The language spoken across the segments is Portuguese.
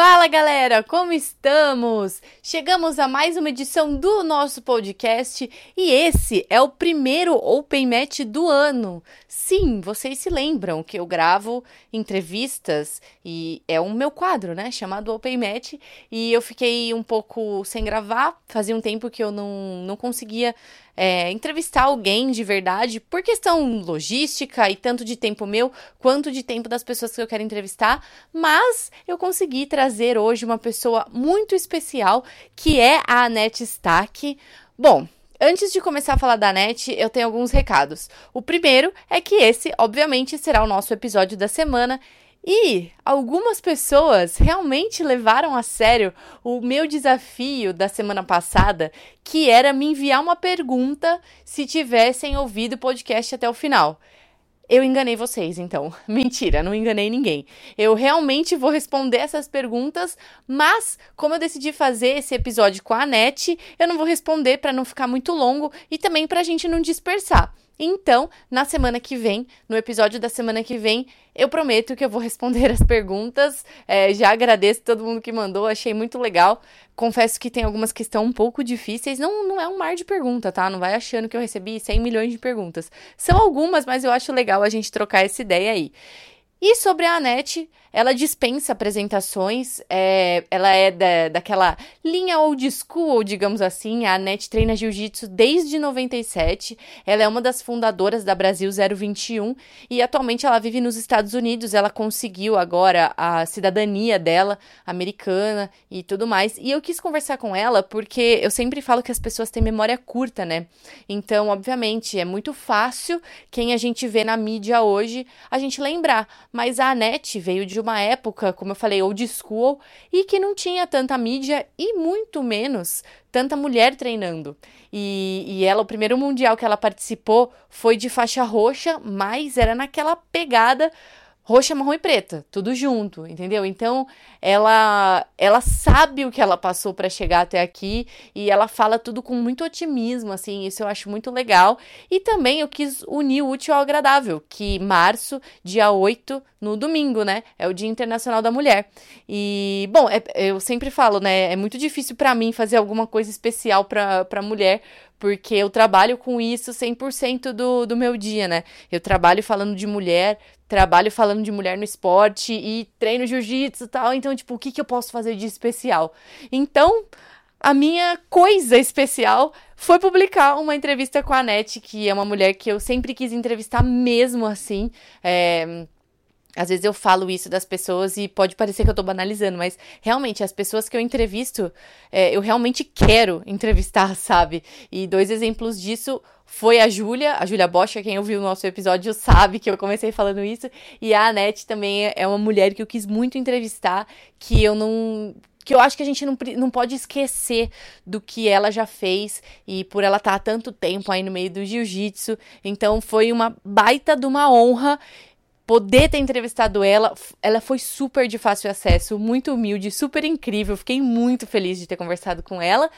Fala galera, como estamos? Chegamos a mais uma edição do nosso podcast e esse é o primeiro Open Match do ano. Sim, vocês se lembram que eu gravo entrevistas e é um meu quadro, né? Chamado Open Match e eu fiquei um pouco sem gravar, fazia um tempo que eu não, não conseguia é, entrevistar alguém de verdade por questão logística e tanto de tempo meu quanto de tempo das pessoas que eu quero entrevistar, mas eu consegui trazer hoje uma pessoa muito especial que é a Anete Stack. Bom, Antes de começar a falar da NET, eu tenho alguns recados. O primeiro é que esse, obviamente, será o nosso episódio da semana e algumas pessoas realmente levaram a sério o meu desafio da semana passada, que era me enviar uma pergunta se tivessem ouvido o podcast até o final. Eu enganei vocês, então. Mentira, não enganei ninguém. Eu realmente vou responder essas perguntas, mas como eu decidi fazer esse episódio com a Net, eu não vou responder para não ficar muito longo e também para a gente não dispersar. Então, na semana que vem, no episódio da semana que vem, eu prometo que eu vou responder as perguntas. É, já agradeço todo mundo que mandou, achei muito legal. Confesso que tem algumas que estão um pouco difíceis. Não, não é um mar de pergunta, tá? Não vai achando que eu recebi 100 milhões de perguntas. São algumas, mas eu acho legal a gente trocar essa ideia aí. E sobre a Anete, ela dispensa apresentações, é, ela é da, daquela linha old school, digamos assim. A Anete treina jiu-jitsu desde 97. Ela é uma das fundadoras da Brasil 021 e atualmente ela vive nos Estados Unidos. Ela conseguiu agora a cidadania dela, americana e tudo mais. E eu quis conversar com ela porque eu sempre falo que as pessoas têm memória curta, né? Então, obviamente, é muito fácil quem a gente vê na mídia hoje a gente lembrar. Mas a Anete veio de uma época, como eu falei, old school, e que não tinha tanta mídia e muito menos tanta mulher treinando. E, e ela, o primeiro mundial que ela participou foi de faixa roxa, mas era naquela pegada roxa, marrom e preta, tudo junto, entendeu? Então, ela ela sabe o que ela passou para chegar até aqui e ela fala tudo com muito otimismo, assim, isso eu acho muito legal. E também eu quis unir o útil ao agradável, que março, dia 8, no domingo, né? É o Dia Internacional da Mulher. E, bom, é, eu sempre falo, né? É muito difícil para mim fazer alguma coisa especial para mulher, porque eu trabalho com isso 100% do, do meu dia, né? Eu trabalho falando de mulher, trabalho falando de mulher no esporte e treino jiu-jitsu e tal. Então, tipo, o que, que eu posso fazer de especial? Então, a minha coisa especial foi publicar uma entrevista com a Anete, que é uma mulher que eu sempre quis entrevistar mesmo assim. É às vezes eu falo isso das pessoas e pode parecer que eu tô banalizando, mas realmente as pessoas que eu entrevisto, é, eu realmente quero entrevistar, sabe? E dois exemplos disso foi a Júlia, a Júlia Bosch, quem ouviu o nosso episódio sabe que eu comecei falando isso, e a Anete também é uma mulher que eu quis muito entrevistar, que eu não que eu acho que a gente não, não pode esquecer do que ela já fez e por ela estar tá há tanto tempo aí no meio do jiu-jitsu. Então foi uma baita de uma honra poder ter entrevistado ela, ela foi super de fácil acesso, muito humilde, super incrível. Fiquei muito feliz de ter conversado com ela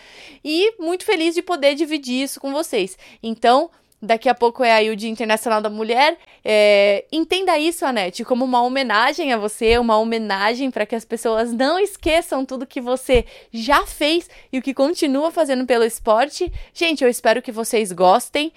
e muito feliz de poder dividir isso com vocês. Então, daqui a pouco é aí o Dia Internacional da Mulher. É, entenda isso, Anete, como uma homenagem a você, uma homenagem para que as pessoas não esqueçam tudo que você já fez e o que continua fazendo pelo esporte. Gente, eu espero que vocês gostem.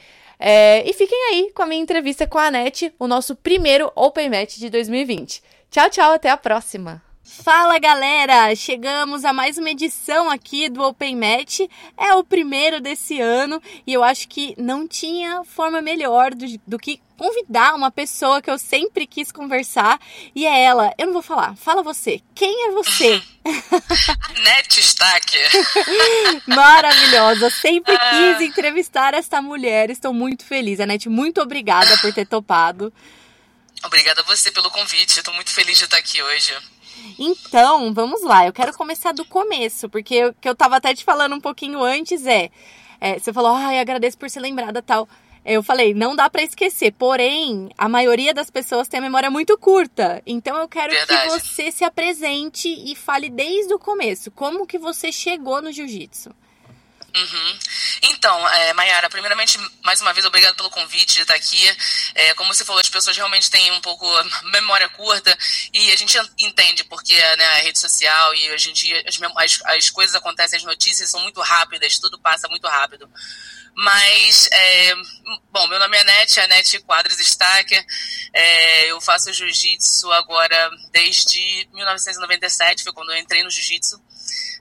É, e fiquem aí com a minha entrevista com a Anete, o nosso primeiro Open Match de 2020. Tchau, tchau, até a próxima! Fala galera! Chegamos a mais uma edição aqui do Open Match. É o primeiro desse ano e eu acho que não tinha forma melhor do, do que convidar uma pessoa que eu sempre quis conversar e é ela. Eu não vou falar, fala você. Quem é você? Net Stack. Maravilhosa. Sempre ah. quis entrevistar esta mulher. Estou muito feliz. Anete, muito obrigada por ter topado. Obrigada a você pelo convite. Estou muito feliz de estar aqui hoje. Então, vamos lá. Eu quero começar do começo, porque o que eu tava até te falando um pouquinho antes é, é você falou, ai, agradeço por ser lembrada tal. Eu falei, não dá para esquecer. Porém, a maioria das pessoas tem a memória muito curta. Então eu quero Verdade. que você se apresente e fale desde o começo. Como que você chegou no jiu-jitsu? Uhum. Então, é, Mayara, primeiramente, mais uma vez, obrigado pelo convite de estar aqui. É, como você falou, as pessoas realmente têm um pouco memória curta e a gente entende porque né, a rede social e hoje em dia as, as, as coisas acontecem, as notícias são muito rápidas, tudo passa muito rápido. Mas, é, bom, meu nome é Nete, a Nete Quadros Stacker. É, eu faço jiu-jitsu agora desde 1997, foi quando eu entrei no jiu-jitsu.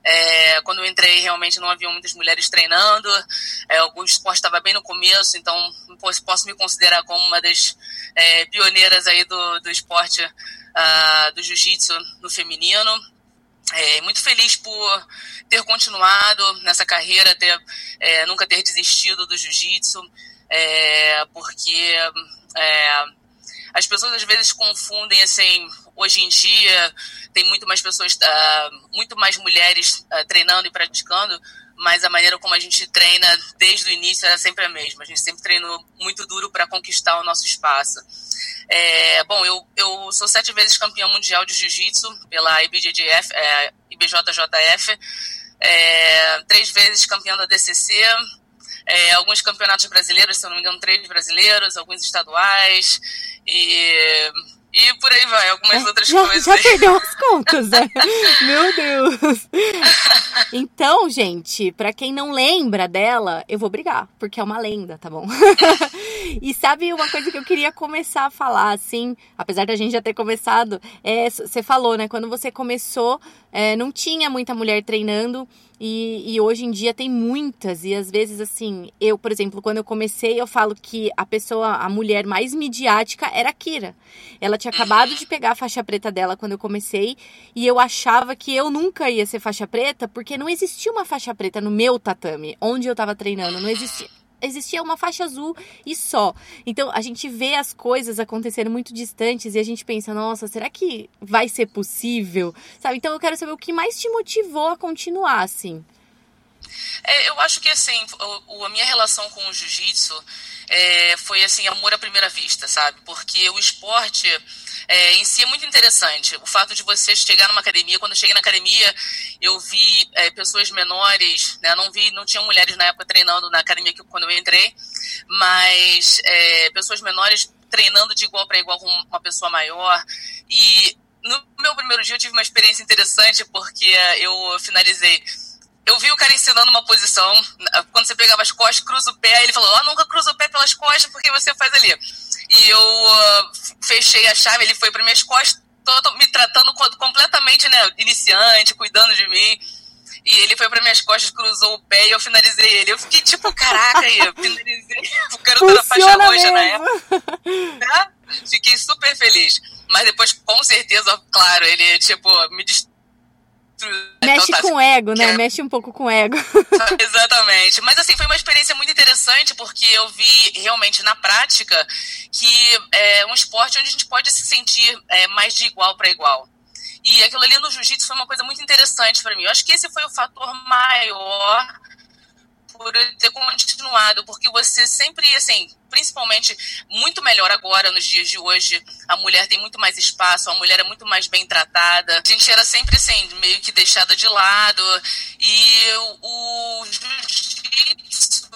É, quando eu entrei, realmente não havia muitas mulheres treinando. É, o esporte estava bem no começo, então posso me considerar como uma das é, pioneiras aí do, do esporte uh, do jiu-jitsu no feminino. É, muito feliz por ter continuado nessa carreira, ter, é, nunca ter desistido do jiu-jitsu, é, porque é, as pessoas às vezes confundem assim hoje em dia tem muito mais pessoas uh, muito mais mulheres uh, treinando e praticando mas a maneira como a gente treina desde o início era sempre a mesma. A gente sempre treinou muito duro para conquistar o nosso espaço. É, bom eu, eu sou sete vezes campeão mundial de jiu-jitsu pela IBJJF é, IBJJF é, três vezes campeão da DCC é, alguns campeonatos brasileiros, se eu não me engano, três brasileiros, alguns estaduais, e, e por aí vai, algumas é, outras já, coisas. Já perdeu as contas, né? Meu Deus! Então, gente, para quem não lembra dela, eu vou brigar, porque é uma lenda, tá bom? e sabe uma coisa que eu queria começar a falar, assim, apesar da gente já ter começado, é, você falou, né? Quando você começou, é, não tinha muita mulher treinando. E, e, hoje em dia tem muitas, e às vezes, assim, eu, por exemplo, quando eu comecei, eu falo que a pessoa, a mulher mais midiática era a Kira. Ela tinha acabado de pegar a faixa preta dela quando eu comecei, e eu achava que eu nunca ia ser faixa preta, porque não existia uma faixa preta no meu tatame, onde eu tava treinando, não existia existia uma faixa azul e só. Então a gente vê as coisas acontecendo muito distantes e a gente pensa, nossa, será que vai ser possível? Sabe? Então eu quero saber o que mais te motivou a continuar assim. É, eu acho que assim, a minha relação com o jiu-jitsu é, foi assim, amor à primeira vista, sabe? Porque o esporte é, em si é muito interessante. O fato de você chegar numa academia, quando eu cheguei na academia, eu vi é, pessoas menores, né? Não vi, não tinha mulheres na época treinando na academia que, quando eu entrei, mas é, pessoas menores treinando de igual para igual com uma pessoa maior. E no meu primeiro dia eu tive uma experiência interessante porque eu finalizei eu vi o cara ensinando uma posição, quando você pegava as costas, cruza o pé, ele falou, ó, oh, nunca cruza o pé pelas costas, porque você faz ali. E eu uh, fechei a chave, ele foi para minhas costas, todo, me tratando completamente, né, iniciante, cuidando de mim. E ele foi para minhas costas, cruzou o pé e eu finalizei ele. Eu fiquei tipo, caraca, eu finalizei. O garoto da faixa roxa na época. Tá? Fiquei super feliz. Mas depois, com certeza, claro, ele, tipo, me destruiu Mexe então, tá, com o ego, né? É... Mexe um pouco com o ego. Exatamente. Mas assim, foi uma experiência muito interessante porque eu vi realmente na prática que é um esporte onde a gente pode se sentir é, mais de igual para igual. E aquilo ali no jiu-jitsu foi uma coisa muito interessante para mim. Eu acho que esse foi o fator maior por ter continuado, porque você sempre, assim, principalmente muito melhor agora nos dias de hoje, a mulher tem muito mais espaço, a mulher é muito mais bem tratada. A gente era sempre, assim, meio que deixada de lado. E o jiu-jitsu,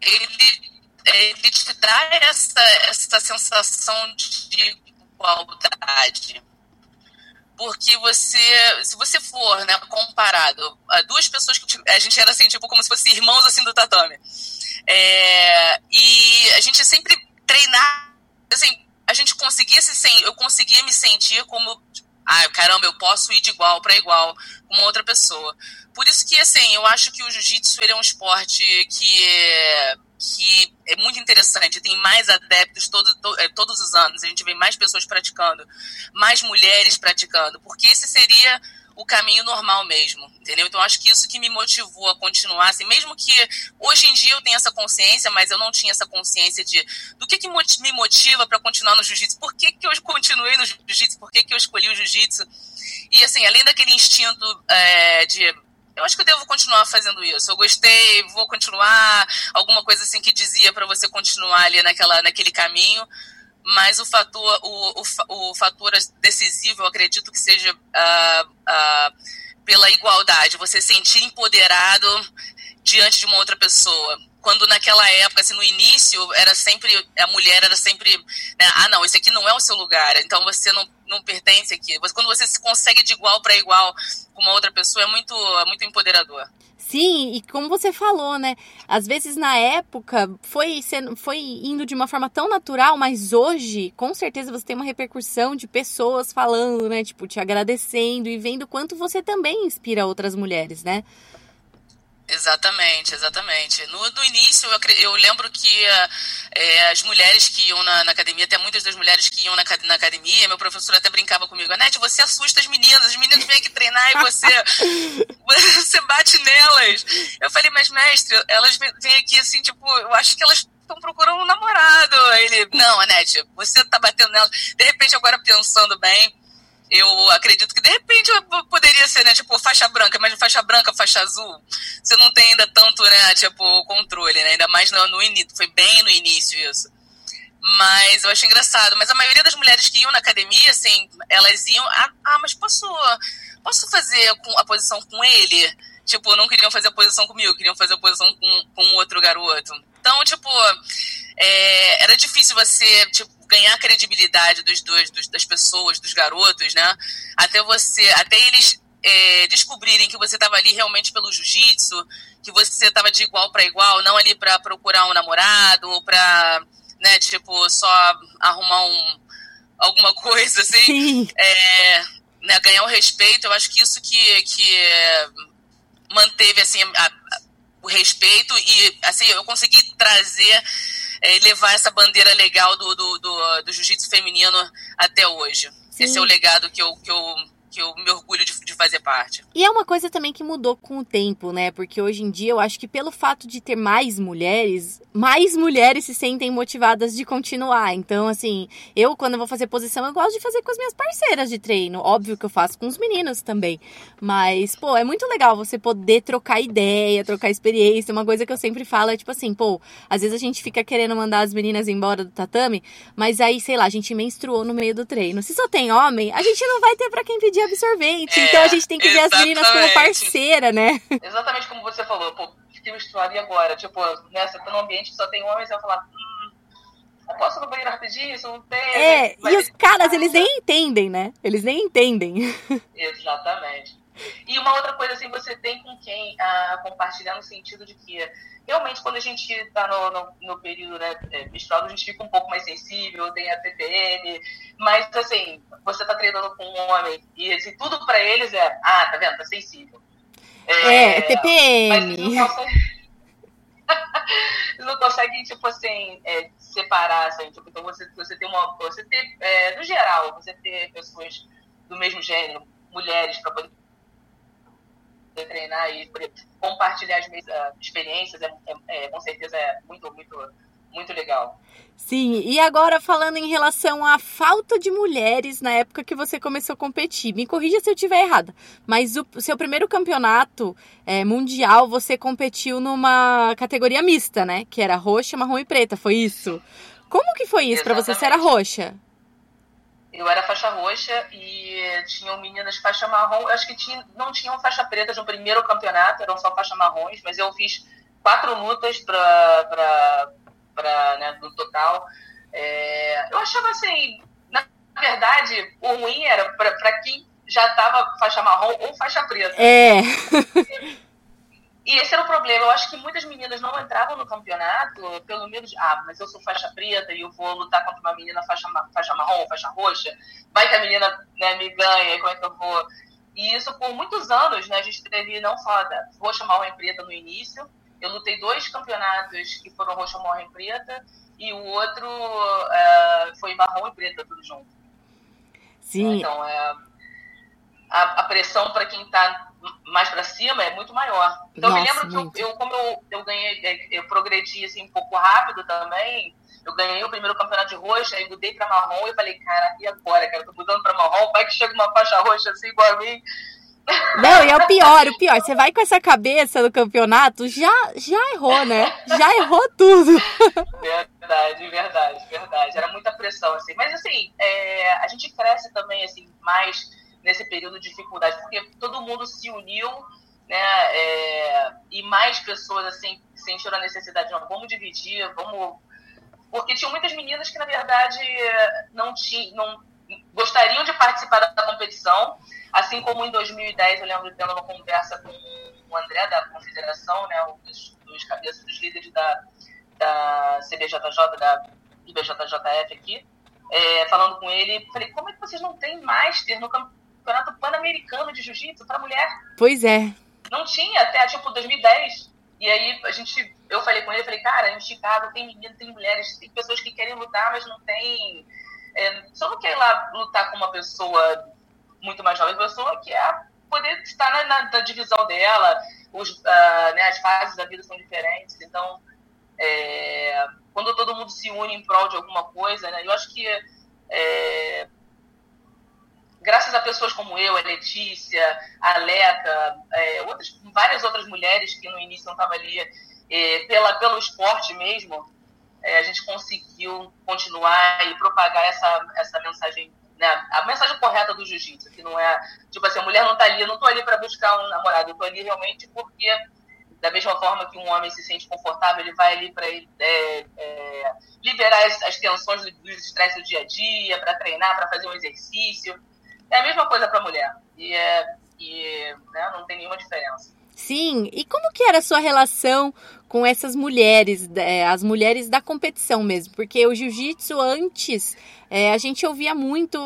ele, ele te dá essa, essa sensação de igualdade porque você, se você for, né, comparado a duas pessoas que a gente era assim, tipo, como se fossem irmãos assim do tatame. É, e a gente sempre treinar, assim, a gente conseguia se eu conseguia me sentir como ah, caramba, eu posso ir de igual para igual com uma outra pessoa. Por isso que, assim, eu acho que o jiu-jitsu ele é um esporte que que é muito interessante, tem mais adeptos todo, to, é, todos os anos, a gente vê mais pessoas praticando, mais mulheres praticando, porque esse seria o caminho normal mesmo, entendeu? Então acho que isso que me motivou a continuar, assim, mesmo que hoje em dia eu tenha essa consciência, mas eu não tinha essa consciência de do que, que me motiva para continuar no jiu-jitsu, por que, que eu continuei no jiu-jitsu, por que, que eu escolhi o jiu-jitsu. E assim, além daquele instinto é, de eu acho que eu devo continuar fazendo isso. Eu gostei, vou continuar. Alguma coisa assim que dizia para você continuar ali naquela, naquele caminho. Mas o fator, o, o, o fator decisivo, eu acredito que seja uh, uh, pela igualdade. Você sentir empoderado diante de uma outra pessoa. Quando naquela época, assim, no início, era sempre, a mulher era sempre, né, ah, não, esse aqui não é o seu lugar, então você não, não pertence aqui. Quando você se consegue de igual para igual com uma outra pessoa, é muito, é muito empoderador. Sim, e como você falou, né? Às vezes na época foi, sendo, foi indo de uma forma tão natural, mas hoje, com certeza, você tem uma repercussão de pessoas falando, né? Tipo, te agradecendo e vendo quanto você também inspira outras mulheres, né? Exatamente, exatamente. No, no início, eu, eu, lembro que é, as mulheres que iam na, na, academia, até muitas das mulheres que iam na, na, academia, meu professor até brincava comigo, Anete, você assusta as meninas, as meninas vêm aqui treinar e você, você bate nelas. Eu falei, mas mestre, elas vêm aqui assim, tipo, eu acho que elas estão procurando um namorado. Ele, não, Anete, você tá batendo nelas. De repente, agora pensando bem, eu acredito que de repente poderia ser, né, tipo, faixa branca, mas faixa branca, faixa azul, você não tem ainda tanto, né, tipo, controle, né, ainda mais no, no início, foi bem no início isso. Mas eu acho engraçado, mas a maioria das mulheres que iam na academia, assim, elas iam, ah, ah mas posso, posso fazer a posição com ele? Tipo, não queriam fazer a posição comigo, queriam fazer a posição com, com outro garoto. Então, tipo, é, era difícil você, tipo, ganhar credibilidade dos dois, dos, das pessoas, dos garotos, né? Até você, até eles é, descobrirem que você estava ali realmente pelo jiu-jitsu, que você estava de igual para igual, não ali para procurar um namorado ou para, né, tipo, só arrumar um, alguma coisa assim, é, né, ganhar o respeito. Eu acho que isso que, que manteve assim a, a, o respeito e assim eu consegui trazer é, levar essa bandeira legal do, do, do, do jiu-jitsu feminino até hoje. Sim. Esse é o legado que eu, que eu que eu me orgulho de, de, fazer parte. E é uma coisa também que mudou com o tempo, né? Porque hoje em dia eu acho que pelo fato de ter mais mulheres, mais mulheres se sentem motivadas de continuar. Então, assim, eu quando vou fazer posição, eu gosto de fazer com as minhas parceiras de treino. Óbvio que eu faço com os meninos também. Mas, pô, é muito legal você poder trocar ideia, trocar experiência. Uma coisa que eu sempre falo é tipo assim, pô, às vezes a gente fica querendo mandar as meninas embora do tatame, mas aí, sei lá, a gente menstruou no meio do treino. Se só tem homem, a gente não vai ter para quem pedir de absorvente. É, então a gente tem que ver as meninas como parceira, né? Exatamente como você falou, pô, fiquei misturado e agora? Tipo, né, você tá num ambiente que só tem homens, você vai falar, hum, eu posso ir no banheiro rapidinho? Isso não tem. É, e os caras, eles nem entendem, né? Eles nem entendem. Exatamente. E uma outra coisa, assim, você tem quem ah, compartilhar no sentido de que realmente quando a gente está no, no, no, período né, é, menstrual, a gente fica um pouco mais sensível, tem a TPM, mas assim, você está treinando com um homem e assim, tudo para eles é, ah, tá vendo, tá sensível. É, é TPM. Mas não conseguem, não conseguem tipo assim, é, separar, assim, tipo, então você, você tem uma, você ter, é, no geral, você ter pessoas do mesmo gênero, mulheres, para poder treinar e compartilhar as minhas uh, experiências, é, é, é, com certeza é muito, muito, muito legal. Sim, e agora falando em relação à falta de mulheres na época que você começou a competir, me corrija se eu estiver errada, mas o seu primeiro campeonato é, mundial você competiu numa categoria mista, né? Que era roxa, marrom e preta, foi isso? Como que foi isso para você? Você era roxa? Eu era faixa roxa e tinham meninas faixa marrom. Eu acho que tinha, não tinham faixa preta no primeiro campeonato, eram só faixa marrons, mas eu fiz quatro lutas para né, no total. É, eu achava assim, na verdade, o ruim era para quem já estava faixa marrom ou faixa preta. É. E esse era o problema. Eu acho que muitas meninas não entravam no campeonato pelo medo de, ah, mas eu sou faixa preta e eu vou lutar contra uma menina faixa, faixa marrom, faixa roxa. Vai que a menina né, me ganha, como é que eu vou? E isso por muitos anos, né? A gente teve não só da roxa, marrom e preta no início. Eu lutei dois campeonatos que foram roxa, marrom e preta. E o outro uh, foi marrom e preta, tudo junto. Sim. Então, é, a, a pressão para quem está mais para cima é muito maior. Então Nossa, eu me lembro que eu, eu, como eu, eu ganhei, é, eu progredi assim um pouco rápido também. Eu ganhei o primeiro campeonato de roxa, aí mudei para marrom e falei, cara, e agora, cara? Eu tô mudando para marrom, vai que chega uma faixa roxa assim igual a mim. Não, e é o pior, o pior. Você vai com essa cabeça no campeonato, já, já errou, né? Já errou tudo. Verdade, verdade, verdade. Era muita pressão, assim. Mas, assim, é, a gente cresce também, assim, mais nesse período de dificuldade, porque todo mundo se uniu né? É, e mais pessoas assim sentiram a necessidade de não, vamos dividir, vamos porque tinham muitas meninas que na verdade não tinham não gostariam de participar da competição, assim como em 2010 eu lembro tendo uma conversa com o André da Confederação, né, um dos, dos cabeças dos líderes da, da CBJJ, da IBJJF aqui, é, falando com ele, falei, como é que vocês não têm master no campeonato pan-americano de jiu-jitsu para mulher? Pois é. Não tinha até tipo 2010. E aí a gente, eu falei com ele, falei, cara, em Chicago tem meninas, tem mulheres, tem pessoas que querem lutar, mas não tem. É, só não quer ir lá lutar com uma pessoa muito mais jovem, pessoa que é poder estar na, na, na divisão dela, os, uh, né, as fases da vida são diferentes, então é, quando todo mundo se une em prol de alguma coisa, né, eu acho que é, graças a pessoas como eu, a Letícia, a Leca, é, outras, várias outras mulheres que no início não estavam ali, é, pela, pelo esporte mesmo, é, a gente conseguiu continuar e propagar essa, essa mensagem, né, a mensagem correta do jiu-jitsu, que não é, tipo assim, a mulher não está ali, eu não estou ali para buscar um namorado, eu estou ali realmente porque da mesma forma que um homem se sente confortável, ele vai ali para é, é, liberar as, as tensões dos estresses do dia a dia, para treinar, para fazer um exercício. É a mesma coisa para mulher. E, é, e né, não tem nenhuma diferença. Sim, e como que era a sua relação com essas mulheres, é, as mulheres da competição mesmo? Porque o jiu-jitsu antes é, a gente ouvia muito,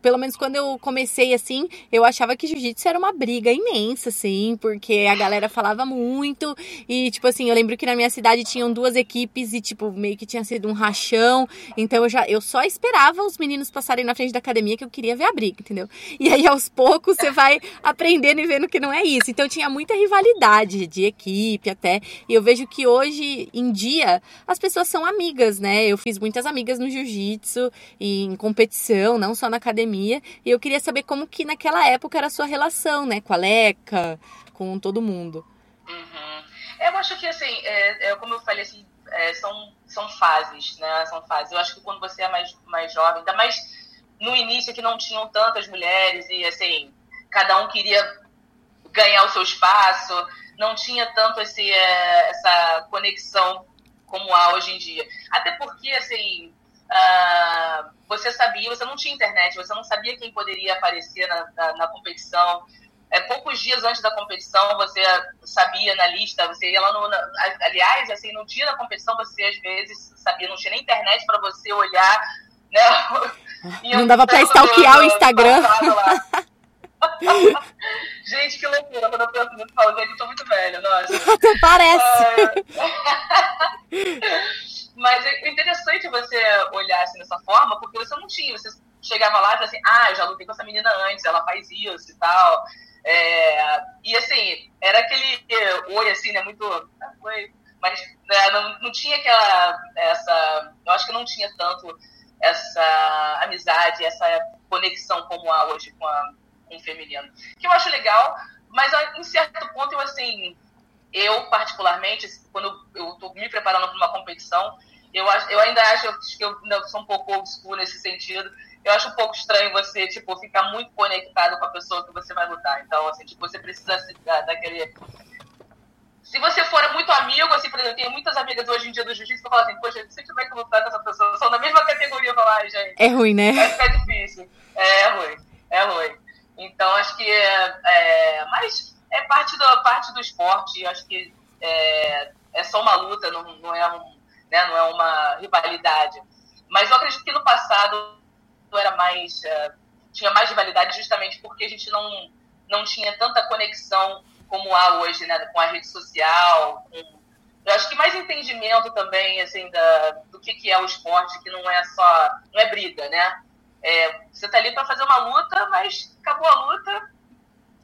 pelo menos quando eu comecei assim, eu achava que jiu-jitsu era uma briga imensa, assim, porque a galera falava muito e, tipo assim, eu lembro que na minha cidade tinham duas equipes e, tipo, meio que tinha sido um rachão, então eu já, eu só esperava os meninos passarem na frente da academia que eu queria ver a briga, entendeu? E aí, aos poucos, você vai aprendendo e vendo que não é isso. Então, tinha muita rivalidade de equipe até, e eu vejo que hoje em dia as pessoas são amigas, né? Eu fiz muitas amigas no jiu-jitsu em competição, não só na academia. E eu queria saber como que naquela época era a sua relação, né, com a Leca, com todo mundo. Uhum. Eu acho que, assim, é, é, como eu falei, assim, é, são, são fases, né, são fases. Eu acho que quando você é mais, mais jovem, ainda mais no início que não tinham tantas mulheres e, assim, cada um queria ganhar o seu espaço, não tinha tanto esse, é, essa conexão como há hoje em dia. Até porque, assim, uh, você sabia, você não tinha internet, você não sabia quem poderia aparecer na, na, na competição. É, poucos dias antes da competição você sabia na lista, você ia lá no. Na, aliás, assim, no dia da competição você às vezes sabia, não tinha nem internet para você olhar. Né? Não dava para stalkear o Instagram. gente, que loucura. Quando eu penso nisso, eu tô muito velha, nossa. Até parece. Mas é interessante você olhar assim dessa forma, porque você não tinha, você chegava lá e assim, ah, já lutei com essa menina antes, ela faz isso e tal. É, e assim, era aquele oi assim, né? Muito. Ah. Mas né, não, não tinha aquela. Essa, eu acho que não tinha tanto essa amizade, essa conexão como há hoje com, a, com o feminino. Que eu acho legal, mas em certo ponto eu assim. Eu, particularmente, quando eu estou me preparando para uma competição, eu, eu ainda acho que eu sou um pouco old school nesse sentido. Eu acho um pouco estranho você, tipo, ficar muito conectado com a pessoa que você vai lutar. Então, assim, tipo, você precisa daquele... Se você for muito amigo, assim, por exemplo, eu tenho muitas amigas hoje em dia do jiu-jitsu que falam assim, poxa, se eu tiver que lutar com essa pessoa, são da mesma categoria, eu falo, ai, gente... É ruim, né? Vai ficar difícil. É, é ruim, é ruim. Então, acho que... É, é, mas é parte do, parte do esporte, acho que é, é só uma luta, não, não é um né? não é uma rivalidade. Mas eu acredito que no passado era mais uh, tinha mais rivalidade justamente porque a gente não não tinha tanta conexão como há hoje, né, com a rede social, com, eu acho que mais entendimento também assim da, do que, que é o esporte, que não é só não é briga, né? É, você tá ali para fazer uma luta, mas acabou a luta,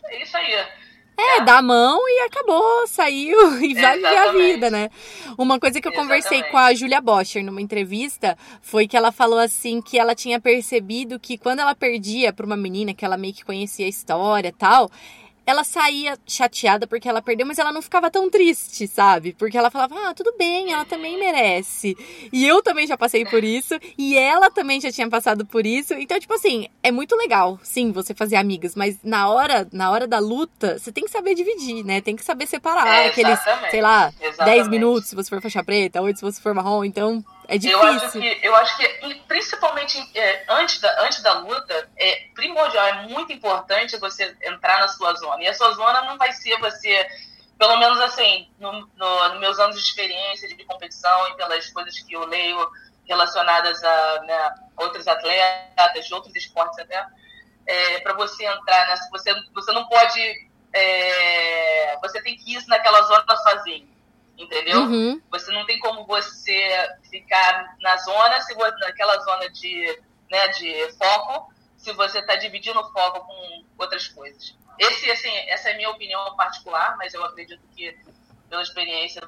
é isso aí. É, dá a mão e acabou, saiu e vai viver a vida, né? Uma coisa que eu Exatamente. conversei com a Julia Boscher numa entrevista foi que ela falou assim que ela tinha percebido que quando ela perdia para uma menina que ela meio que conhecia a história e tal, ela saía chateada porque ela perdeu, mas ela não ficava tão triste, sabe? Porque ela falava, ah, tudo bem, ela também merece. E eu também já passei por isso, e ela também já tinha passado por isso. Então, tipo assim, é muito legal, sim, você fazer amigas, mas na hora, na hora da luta, você tem que saber dividir, né? Tem que saber separar é, aqueles, sei lá, exatamente. 10 minutos se você for faixa preta, 8 se você for marrom. Então, é difícil. Eu acho que, eu acho que principalmente é, antes, da, antes da luta, é primordial, é muito importante você entrar na sua zona. E a sua zona não vai ser você, pelo menos assim, no, no, no meus anos de experiência de competição e pelas coisas que eu leio relacionadas a né, outros atletas, de outros esportes até, é, para você entrar nessa. Você, você não pode. É, você tem que ir naquela zona sozinho entendeu? Uhum. Você não tem como você ficar na zona, se você, naquela zona de, né, de foco, se você está dividindo o foco com outras coisas. Esse, assim, essa é a minha opinião particular, mas eu acredito que, pela experiência,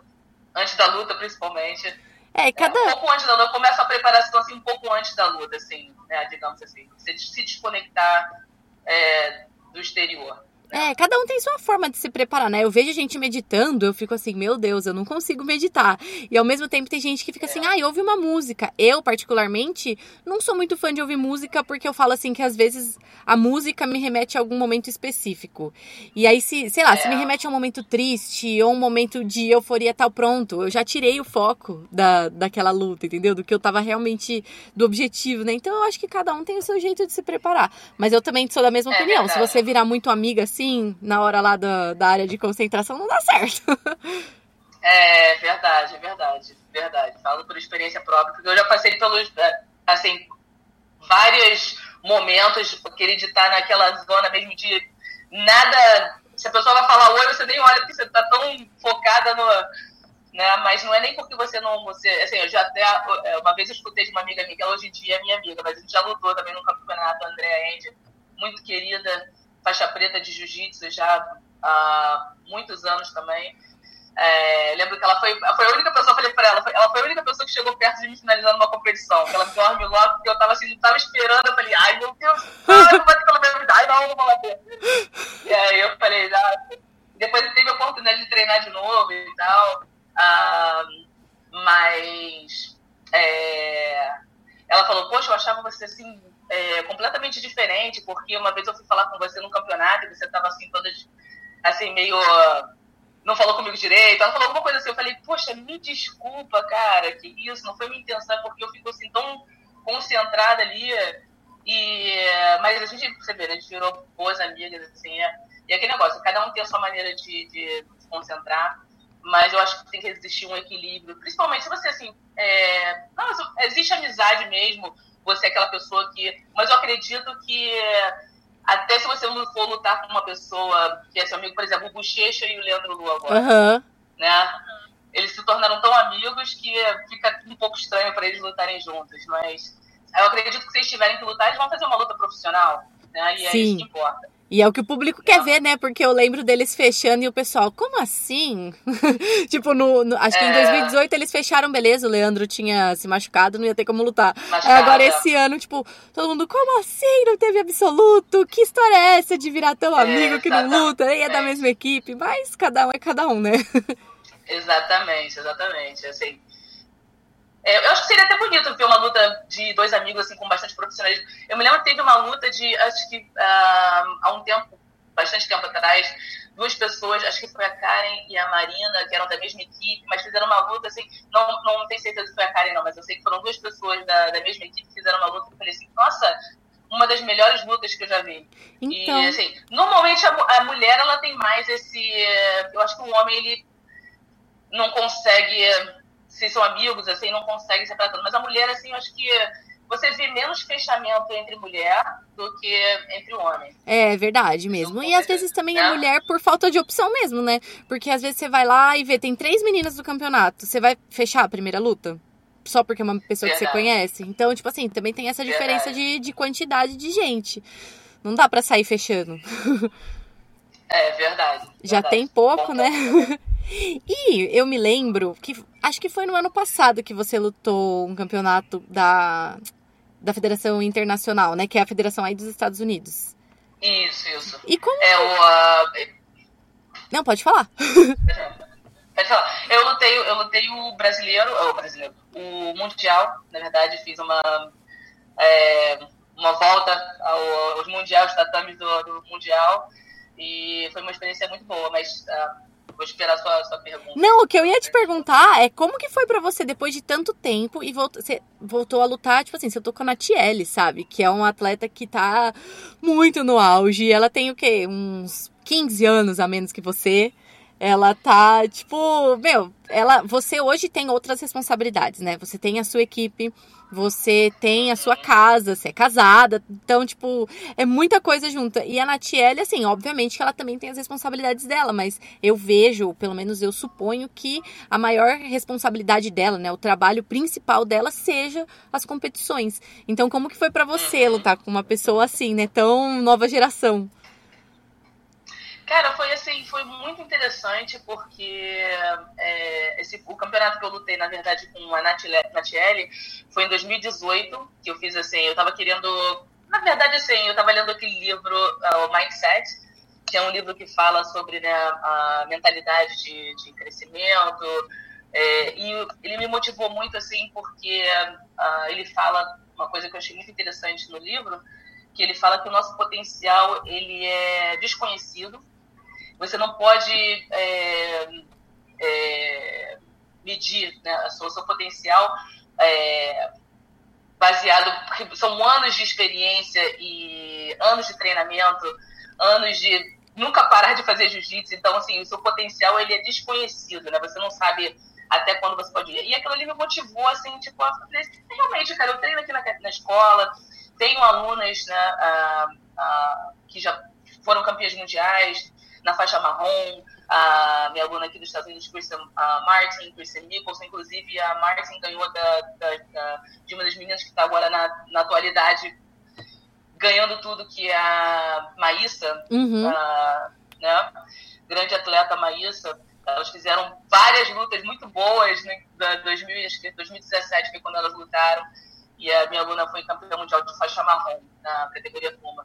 antes da luta, principalmente, é, cada... É, um pouco antes da luta, começa a preparação assim, um pouco antes da luta, assim, né, digamos assim. Você se desconectar é, do exterior. É, cada um tem sua forma de se preparar, né? Eu vejo gente meditando, eu fico assim, meu Deus, eu não consigo meditar. E ao mesmo tempo tem gente que fica assim, ah, ouve uma música. Eu, particularmente, não sou muito fã de ouvir música porque eu falo assim que às vezes a música me remete a algum momento específico. E aí, se, sei lá, é. se me é. remete a um momento triste ou um momento de euforia tal, pronto, eu já tirei o foco da, daquela luta, entendeu? Do que eu tava realmente do objetivo, né? Então eu acho que cada um tem o seu jeito de se preparar. Mas eu também sou da mesma é opinião. Se você virar muito amiga assim, na hora lá da, da área de concentração, não dá certo. É verdade, verdade, verdade. Falo por experiência própria, porque eu já passei pelos, é, assim, vários momentos, porque de estar naquela zona mesmo de nada. Se a pessoa vai falar oi, você nem olha porque você está tão focada no. Né? Mas não é nem porque você não. Você, assim, eu já até. É, uma vez eu escutei de uma amiga minha, que ela hoje em dia é minha amiga, mas a gente já lutou também no campeonato, a Andrea Andy, muito querida faixa preta de jiu-jitsu já há muitos anos também. É, lembro que ela foi, foi a única pessoa, falei pra ela, ela foi a única pessoa que chegou perto de me finalizar numa competição. Ela dorme logo, porque eu tava assim, não tava esperando. Eu falei, ai meu Deus, não ter pelo menos, ai não, não vou bater. E aí eu falei, ah, depois teve a oportunidade de treinar de novo e tal. Ah, mas é, ela falou, poxa, eu achava você assim é, completamente diferente, porque uma vez eu fui falar com você num campeonato e você estava assim, toda assim, meio. Não falou comigo direito. Ela falou alguma coisa assim. Eu falei, poxa, me desculpa, cara, que isso, não foi minha intenção, porque eu fico assim tão concentrada ali. E, mas a gente, você vê, né, a gente virou boas amigas, assim, é, e aquele negócio, cada um tem a sua maneira de, de se concentrar, mas eu acho que tem que existir um equilíbrio, principalmente se você, assim, é, não, existe amizade mesmo, você é aquela pessoa que. Mas eu acredito que até se você não for lutar com uma pessoa que é seu amigo, por exemplo, o Bochecha e o Leandro Lu agora, uhum. né? Eles se tornaram tão amigos que fica um pouco estranho para eles lutarem juntos, mas eu acredito que se eles tiverem que lutar, eles vão fazer uma luta profissional, né? E é Sim. isso que importa. E é o que o público quer ver, né? Porque eu lembro deles fechando e o pessoal, como assim? tipo, no, no, acho que em 2018 é. eles fecharam, beleza, o Leandro tinha se machucado, não ia ter como lutar. Machucado. Agora esse ano, tipo, todo mundo, como assim? Não teve absoluto? Que história é essa de virar tão é, amigo que não luta? E é da mesma equipe, mas cada um é cada um, né? exatamente, exatamente. Assim, é, eu acho que seria até bonito ver uma luta de dois amigos, assim, com bastante profissionalismo. Eu me lembro que teve uma luta de, acho que uh, há um tempo, bastante tempo atrás, duas pessoas, acho que foi a Karen e a Marina, que eram da mesma equipe, mas fizeram uma luta, assim, não, não tenho certeza se foi a Karen não, mas eu sei que foram duas pessoas da, da mesma equipe que fizeram uma luta, e eu falei assim, nossa, uma das melhores lutas que eu já vi. Então... E, assim, normalmente a, a mulher, ela tem mais esse, eu acho que o homem, ele não consegue se são amigos, assim, não conseguem separar tanto. Mas a mulher, assim, eu acho que você vê menos fechamento entre mulher do que entre homem. É verdade mesmo. E às vezes também é. a mulher por falta de opção mesmo, né? Porque às vezes você vai lá e vê, tem três meninas do campeonato. Você vai fechar a primeira luta? Só porque é uma pessoa verdade. que você conhece? Então, tipo assim, também tem essa diferença de, de quantidade de gente. Não dá para sair fechando. É verdade. Já verdade. tem pouco, Bom, né? E eu me lembro que acho que foi no ano passado que você lutou um campeonato da, da Federação Internacional, né? Que é a federação aí dos Estados Unidos. Isso, isso. E como... É o... Uh... Não, pode falar. Pode falar. Eu lutei, eu lutei o brasileiro, o brasileiro, o mundial, na verdade, fiz uma é, uma volta ao, aos mundiais, tatames do, do mundial e foi uma experiência muito boa, mas uh, vou esperar sua, sua pergunta. Não, o que eu ia te perguntar é como que foi para você depois de tanto tempo e voltou, você voltou a lutar, tipo assim, você tô com a Natiele, sabe? Que é uma atleta que tá muito no auge. Ela tem o quê? Uns 15 anos a menos que você. Ela tá, tipo, meu, ela, você hoje tem outras responsabilidades, né? Você tem a sua equipe, você tem a sua casa, você é casada, então, tipo, é muita coisa junta. E a Natiele, assim, obviamente que ela também tem as responsabilidades dela, mas eu vejo, pelo menos eu suponho que a maior responsabilidade dela, né, o trabalho principal dela seja as competições. Então, como que foi para você lutar com uma pessoa assim, né, tão nova geração? Cara, foi assim, foi muito interessante porque é, esse, o campeonato que eu lutei, na verdade, com a Natiele, foi em 2018, que eu fiz assim, eu tava querendo. Na verdade, assim, eu tava lendo aquele livro, uh, o Mindset, que é um livro que fala sobre né, a mentalidade de, de crescimento. É, e ele me motivou muito, assim, porque uh, ele fala uma coisa que eu achei muito interessante no livro, que ele fala que o nosso potencial ele é desconhecido você não pode é, é, medir né, o seu potencial é, baseado, porque são anos de experiência e anos de treinamento, anos de nunca parar de fazer jiu-jitsu. Então, assim, o seu potencial ele é desconhecido, né? Você não sabe até quando você pode ir. E aquilo ali me motivou, assim, tipo, a realmente, cara, eu treino aqui na, na escola, tenho alunas, né, a, a, que já foram campeãs mundiais, na faixa marrom, a minha aluna aqui dos Estados Unidos, Kristen Martin, Kristen Nicholson, inclusive a Martin ganhou da, da, da, de uma das meninas que está agora na, na atualidade ganhando tudo, que é a Maísa, uhum. a, né? grande atleta Maísa. Elas fizeram várias lutas muito boas, né? Da 2000, acho que 2017 foi quando elas lutaram. E a minha aluna foi campeã mundial de faixa marrom na categoria Puma.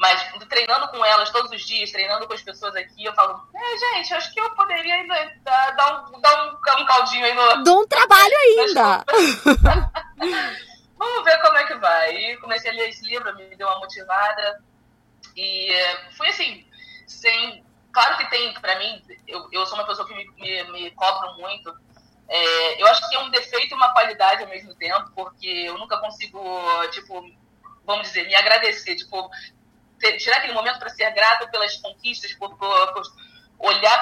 Mas treinando com elas todos os dias, treinando com as pessoas aqui, eu falo, é, gente, acho que eu poderia ainda dar, dar, um, dar um, um caldinho aí no. Dou um trabalho ainda! Vamos ver como é que vai. E comecei a ler esse livro, me deu uma motivada. E fui assim, sem. Claro que tem, para mim, eu, eu sou uma pessoa que me, me, me cobro muito. É, eu acho que é um defeito e uma qualidade ao mesmo tempo, porque eu nunca consigo, tipo, vamos dizer, me agradecer. Tipo, tirar aquele momento para ser grato pelas conquistas, por, por, por olhar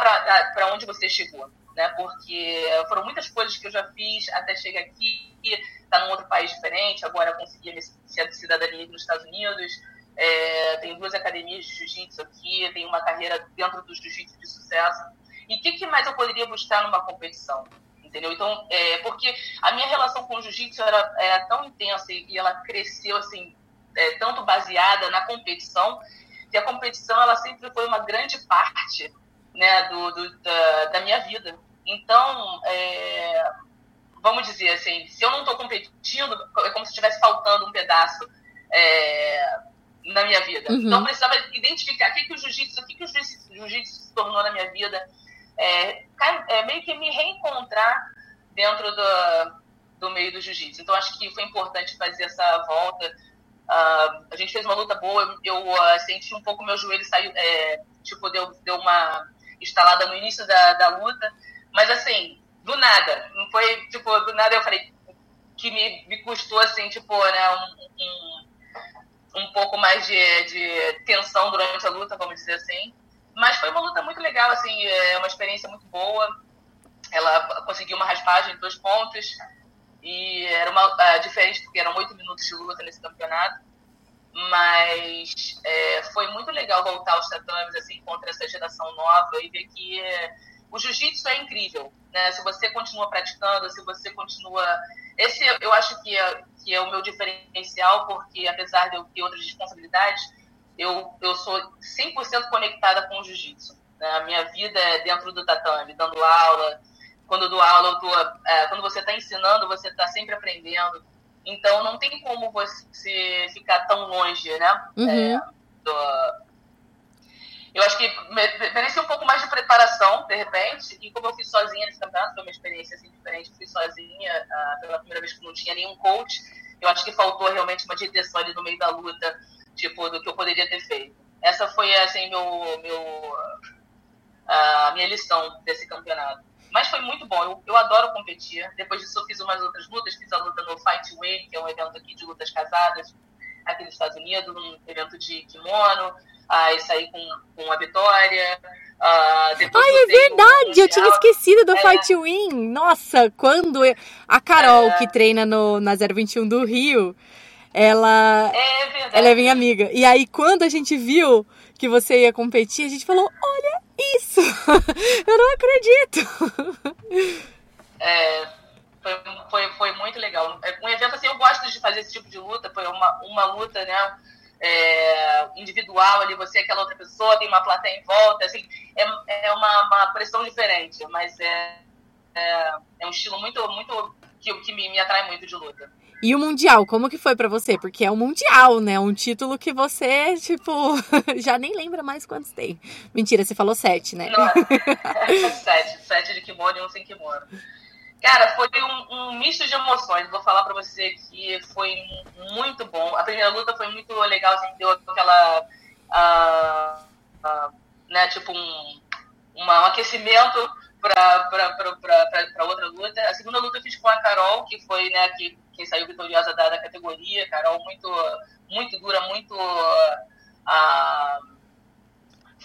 para onde você chegou. Né? Porque foram muitas coisas que eu já fiz até chegar aqui, estar tá num outro país diferente, agora conseguir a cidadania nos Estados Unidos. É, tenho duas academias de jiu-jitsu aqui, tenho uma carreira dentro do jiu-jitsu de sucesso. E o que, que, mais eu poderia buscar numa competição? Entendeu? Então, é, porque a minha relação com o jiu-jitsu era, era tão intensa e, e ela cresceu assim é, tanto baseada na competição, que a competição ela sempre foi uma grande parte né, do, do da, da, minha vida. Então, é, vamos dizer assim, se eu não estou competindo, é como se estivesse faltando um pedaço é, na minha vida. Uhum. Então, precisava identificar o que, que o jiu-jitsu, o que, que o jiu-jitsu se tornou na minha vida, é, é, meio que me reencontrar dentro do, do meio do jiu-jitsu. Então, acho que foi importante fazer essa volta Uh, a gente fez uma luta boa, eu, eu uh, senti um pouco meu joelho saiu, é, tipo, deu, deu uma instalada no início da, da luta, mas assim, do nada, não foi, tipo, do nada eu falei que me, me custou, assim, tipo, né, um, um, um pouco mais de, de tensão durante a luta, vamos dizer assim, mas foi uma luta muito legal, assim, é uma experiência muito boa, ela conseguiu uma raspagem de dois pontos, e era uma uh, diferente porque eram oito minutos de luta nesse campeonato. Mas é, foi muito legal voltar aos tatames assim, contra essa geração nova e ver que é, o jiu-jitsu é incrível. Né? Se você continua praticando, se você continua. Esse eu acho que é, que é o meu diferencial, porque apesar de eu ter outras responsabilidades, eu, eu sou 100% conectada com o jiu-jitsu. Né? A minha vida é dentro do tatame, dando aula, quando eu dou aula, eu tô, é, quando você está ensinando, você está sempre aprendendo. Então, não tem como você ficar tão longe, né? Uhum. É, eu acho que merecia um pouco mais de preparação, de repente, e como eu fiz sozinha nesse campeonato, foi uma experiência assim, diferente, fui sozinha, uh, pela primeira vez que não tinha nenhum coach, eu acho que faltou realmente uma direção ali no meio da luta, tipo, do que eu poderia ter feito. Essa foi, assim, meu, meu, a minha lição desse campeonato. Mas foi muito bom, eu, eu adoro competir. Depois disso eu fiz umas outras lutas, fiz a luta no Fight Way, que é um evento aqui de lutas casadas, aqui nos Estados Unidos, um evento de kimono, aí saí com, com a vitória. Uh, Ai, é verdade! Eu tinha esquecido do é. Fight Win. Nossa, quando eu... a Carol, é. que treina no, na 021 do Rio, ela é, ela é minha amiga. E aí, quando a gente viu que você ia competir, a gente falou: Olha isso! eu não acredito! É, foi, foi, foi muito legal. É, um evento assim, eu gosto de fazer esse tipo de luta, foi uma, uma luta, né? É, individual ali, você e aquela outra pessoa, tem uma plateia em volta, assim, é, é uma, uma pressão diferente, mas é, é, é um estilo muito, muito que, que me, me atrai muito de luta. E o Mundial, como que foi para você? Porque é um Mundial, né? Um título que você, tipo, já nem lembra mais quantos tem. Mentira, você falou sete, né? Não, sete. Sete de kimono e um sem kimono. Cara, foi um, um, misto de emoções. Vou falar pra você que foi muito bom. A primeira luta foi muito legal, assim, deu aquela. Uh, uh, né, tipo, um, uma, um aquecimento para outra luta. A segunda luta eu fiz com a Carol, que foi né, que, quem saiu vitoriosa da, da categoria. Carol muito, muito dura, muito. Uh,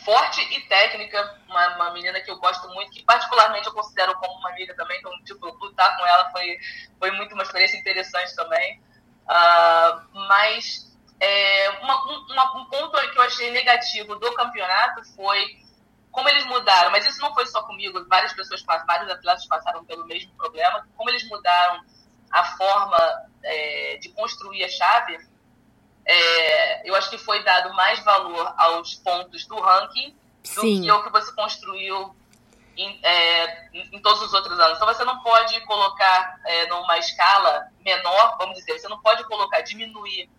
forte e técnica, uma, uma, menina que eu gosto muito, que particularmente eu considero como uma amiga também, então, tipo, lutar com ela foi, foi muito uma experiência interessante também. Uh, mas é, uma, uma, um ponto que eu achei negativo do campeonato foi como eles mudaram, mas isso não foi só comigo, várias pessoas, vários atletas passaram pelo mesmo problema, como eles mudaram a forma é, de construir a chave, é, eu acho que foi dado mais valor aos pontos do ranking do Sim. que ao que você construiu em, é, em, todos os outros anos. Então você não pode colocar é, numa escala menor, vamos dizer, você não pode colocar, diminuir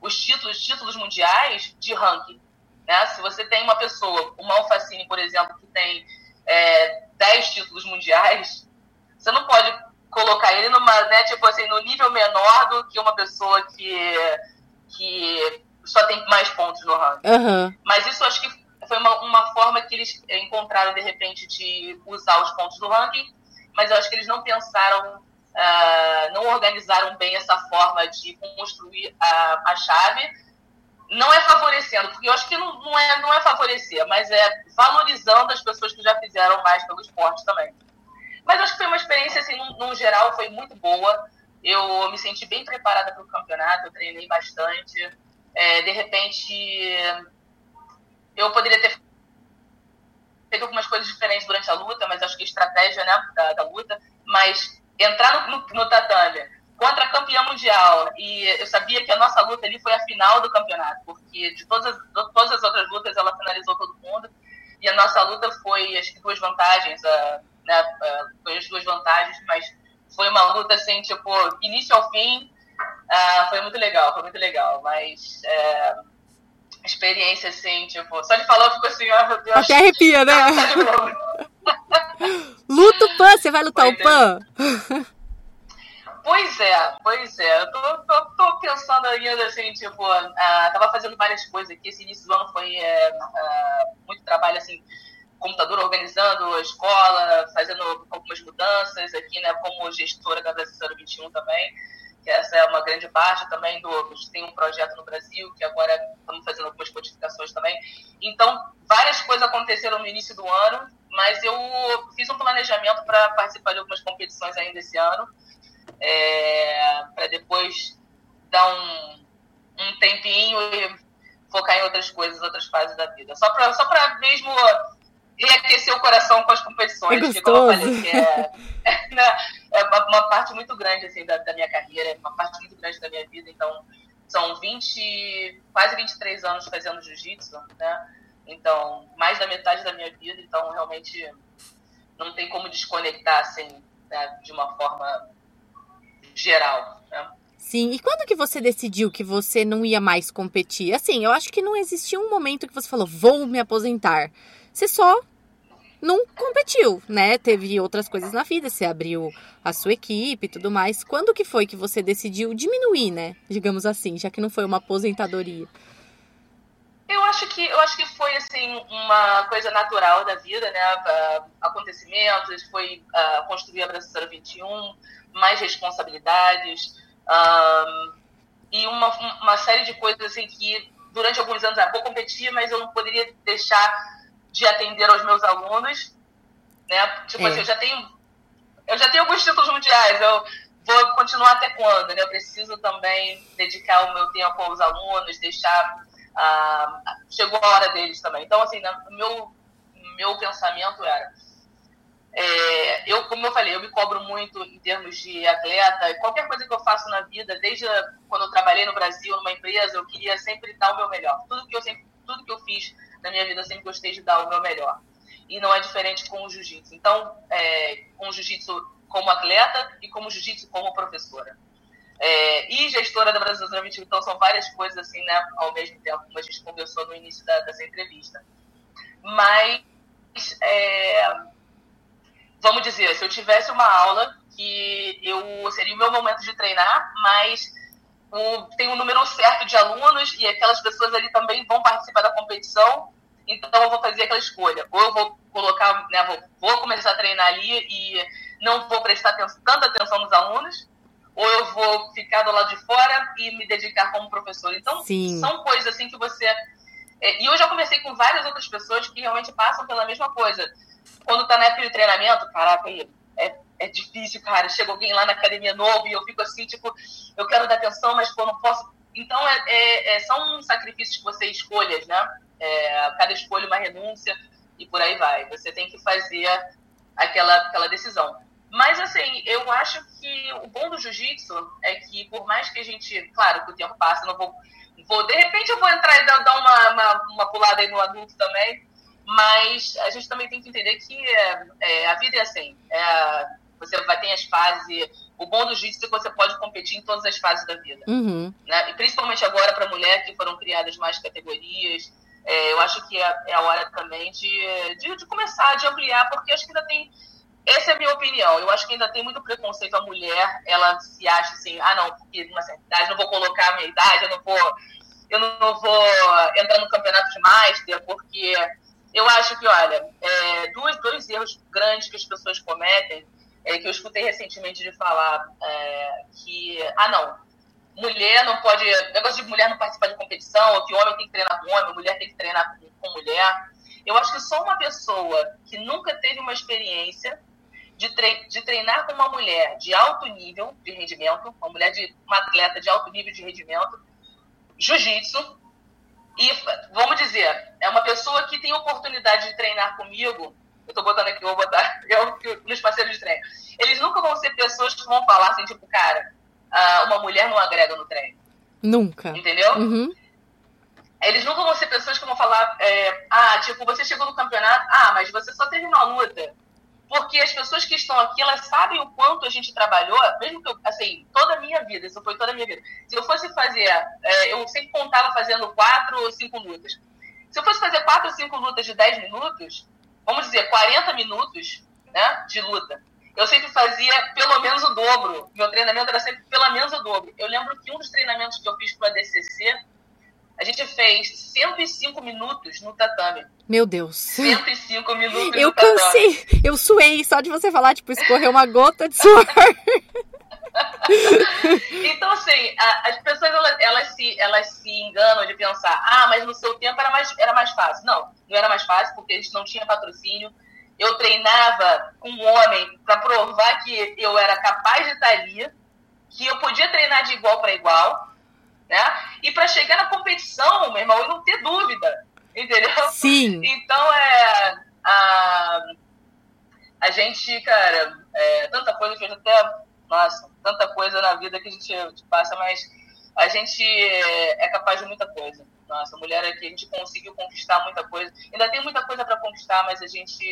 os títulos, títulos mundiais de ranking. Né? Se você tem uma pessoa, o Malfacine, por exemplo, que tem é, 10 títulos mundiais, você não pode colocar ele numa, né, tipo assim, no nível menor do que uma pessoa que que só tem mais pontos no ranking. Uhum. Mas isso acho que foi uma, uma forma que eles encontraram, de repente, de usar os pontos do ranking, mas eu acho que eles não pensaram, uh, não organizaram bem essa forma de construir a, a chave. Não é favorecendo, porque eu acho que não, não, é, não é favorecer, mas é valorizando as pessoas que já fizeram mais pelo esporte também. Mas acho que foi uma experiência, assim, no, geral, foi muito boa. Eu me senti bem preparada para o campeonato, eu treinei bastante. É, de repente, eu poderia ter feito algumas coisas diferentes durante a luta, mas acho que a estratégia né, da, da luta. Mas entrar no, no, no tatame contra a campeã mundial e eu sabia que a nossa luta ali foi a final do campeonato, porque de todas as, de todas as outras lutas ela finalizou todo mundo e a nossa luta foi acho que duas vantagens, uh, né, uh, foi as duas vantagens, mas foi uma luta assim, tipo, início ao fim. Uh, foi muito legal, foi muito legal. Mas é, experiência, assim, tipo, só de falar eu fico assim, ó, oh, meu Deus. Até arrepia, né? Luta o Pan, você vai lutar pois o Pan? Pois é, pois é. Eu tô, tô, tô, pensando ainda assim, tipo, uh, tava fazendo várias coisas aqui. Esse início do ano foi uh, muito trabalho, assim, computador organizando a escola, fazendo algumas mudanças aqui, né, como gestora da Brasileira 21 também, que essa é uma grande parte também do. Tem um projeto no Brasil, que agora estamos fazendo algumas modificações também. Então, várias coisas aconteceram no início do ano, mas eu fiz um planejamento para participar de algumas competições ainda esse ano, é, para depois dar um, um tempinho e focar em outras coisas, outras fases da vida. Só para só mesmo reaquecer o coração com as competições, é que, como eu falei, que é, é, é uma, uma, parte muito grande assim, da, da, minha carreira, é uma parte muito grande da minha vida, então são 20, quase 23 anos fazendo jiu-jitsu, né? Então, mais da metade da minha vida, então realmente não tem como desconectar assim, né, de uma forma geral, né? Sim, e quando que você decidiu que você não ia mais competir? Assim, eu acho que não existia um momento que você falou, vou me aposentar. Você só não competiu, né? Teve outras coisas na vida, você abriu a sua equipe e tudo mais. Quando que foi que você decidiu diminuir, né? Digamos assim, já que não foi uma aposentadoria. Eu acho que eu acho que foi assim uma coisa natural da vida, né? Uh, acontecimentos, foi uh, construir a Brasileira 21, mais responsabilidades e uma, uma série de coisas assim que durante alguns anos, ah, vou competir, mas eu não poderia deixar de atender aos meus alunos, né? Tipo é. assim, eu já tenho eu já tenho alguns títulos mundiais, eu vou continuar até quando, né? Eu preciso também dedicar o meu tempo aos alunos, deixar ah, chegou a hora deles também. Então, assim, o meu, meu pensamento era. É, eu, como eu falei, eu me cobro muito em termos de atleta. Qualquer coisa que eu faço na vida, desde quando eu trabalhei no Brasil, numa empresa, eu queria sempre dar o meu melhor. Tudo que eu sempre, tudo que eu fiz na minha vida, eu sempre gostei de dar o meu melhor. E não é diferente com o jiu-jitsu. Então, é, com o jiu-jitsu como atleta e como jiu-jitsu como professora é, e gestora da Brasil 2021. Então, são várias coisas assim, né, ao mesmo tempo, como a gente conversou no início da, dessa entrevista. Mas, é, vamos dizer, se eu tivesse uma aula que eu seria o meu momento de treinar, mas o, tem um número certo de alunos e aquelas pessoas ali também vão participar da competição, então eu vou fazer aquela escolha. Ou eu vou colocar, né, vou, vou começar a treinar ali e não vou prestar atenção, tanta atenção nos alunos, ou eu vou ficar do lado de fora e me dedicar como professor. Então, Sim. são coisas assim que você. É, e eu já conversei com várias outras pessoas que realmente passam pela mesma coisa. Quando tá na época de treinamento, caraca, é, é difícil, cara. Chega alguém lá na academia novo e eu fico assim, tipo, eu quero dar atenção, mas pô, não posso. Então, é, é, é são sacrifícios que você escolhas, né? É, cada escolha uma renúncia e por aí vai. Você tem que fazer aquela, aquela decisão. Mas, assim, eu acho que o bom do jiu-jitsu é que, por mais que a gente. Claro que o tempo passa, não vou. vou de repente, eu vou entrar e dar, uma, uma, uma pulada aí no adulto também. Mas a gente também tem que entender que é, é, a vida é assim. É, você vai ter as fases. O bom do jiu-jitsu é que você pode competir em todas as fases da vida. Uhum. Né? E principalmente agora para mulher, que foram criadas mais categorias. É, eu acho que é, é, a hora também de, de, de começar, de ampliar, porque acho que ainda tem essa é a minha opinião. Eu acho que ainda tem muito preconceito. A mulher, ela se acha assim, ah, não, porque numa certa idade, não vou colocar a minha idade, eu não vou, eu não vou entrar no campeonato de master, porque eu acho que, olha, é, dois, dois erros grandes que as pessoas cometem, é, que eu escutei recentemente de falar, é, que, ah, não, mulher não pode, negócio de mulher não participar de competição, ou que homem tem que treinar com homem, mulher tem que treinar com, com mulher. Eu acho que só uma pessoa que nunca teve uma experiência de, tre de treinar com uma mulher de alto nível de rendimento, uma mulher de uma atleta de alto nível de rendimento, jiu-jitsu, e vamos dizer, é uma pessoa que tem oportunidade de treinar comigo. Eu tô botando aqui, vou botar eu, nos parceiros de treino. Eles nunca vão ser pessoas que vão falar assim, tipo, cara, uma mulher não agrega no treino. Nunca. Entendeu? Uhum. Eles nunca vão ser pessoas que vão falar, é, ah, tipo, você chegou no campeonato, ah, mas você só teve uma luta porque as pessoas que estão aqui, elas sabem o quanto a gente trabalhou, mesmo que eu, assim, toda a minha vida, isso foi toda a minha vida. Se eu fosse fazer, é, eu sempre contava fazendo quatro ou cinco lutas. Se eu fosse fazer quatro ou cinco lutas de dez minutos, vamos dizer, 40 minutos né, de luta, eu sempre fazia pelo menos o dobro. Meu treinamento era sempre pelo menos o dobro. Eu lembro que um dos treinamentos que eu fiz para a DCC, a gente fez 105 minutos no tatame. Meu Deus. 105 minutos eu no tatame. Eu cansei. Eu suei só de você falar, tipo, escorreu uma gota de suor. então, assim, a, as pessoas elas, elas, se, elas se enganam de pensar, ah, mas no seu tempo era mais, era mais fácil. Não, não era mais fácil porque a gente não tinha patrocínio. Eu treinava com um homem para provar que eu era capaz de estar ali, que eu podia treinar de igual para igual né? E para chegar na competição, meu irmão, e não ter dúvida, entendeu? Sim. Então, é. A, a gente, cara, é, tanta coisa que a gente até. Nossa, tanta coisa na vida que a gente passa, mas a gente é capaz de muita coisa. Nossa, mulher aqui, a gente conseguiu conquistar muita coisa. Ainda tem muita coisa para conquistar, mas a gente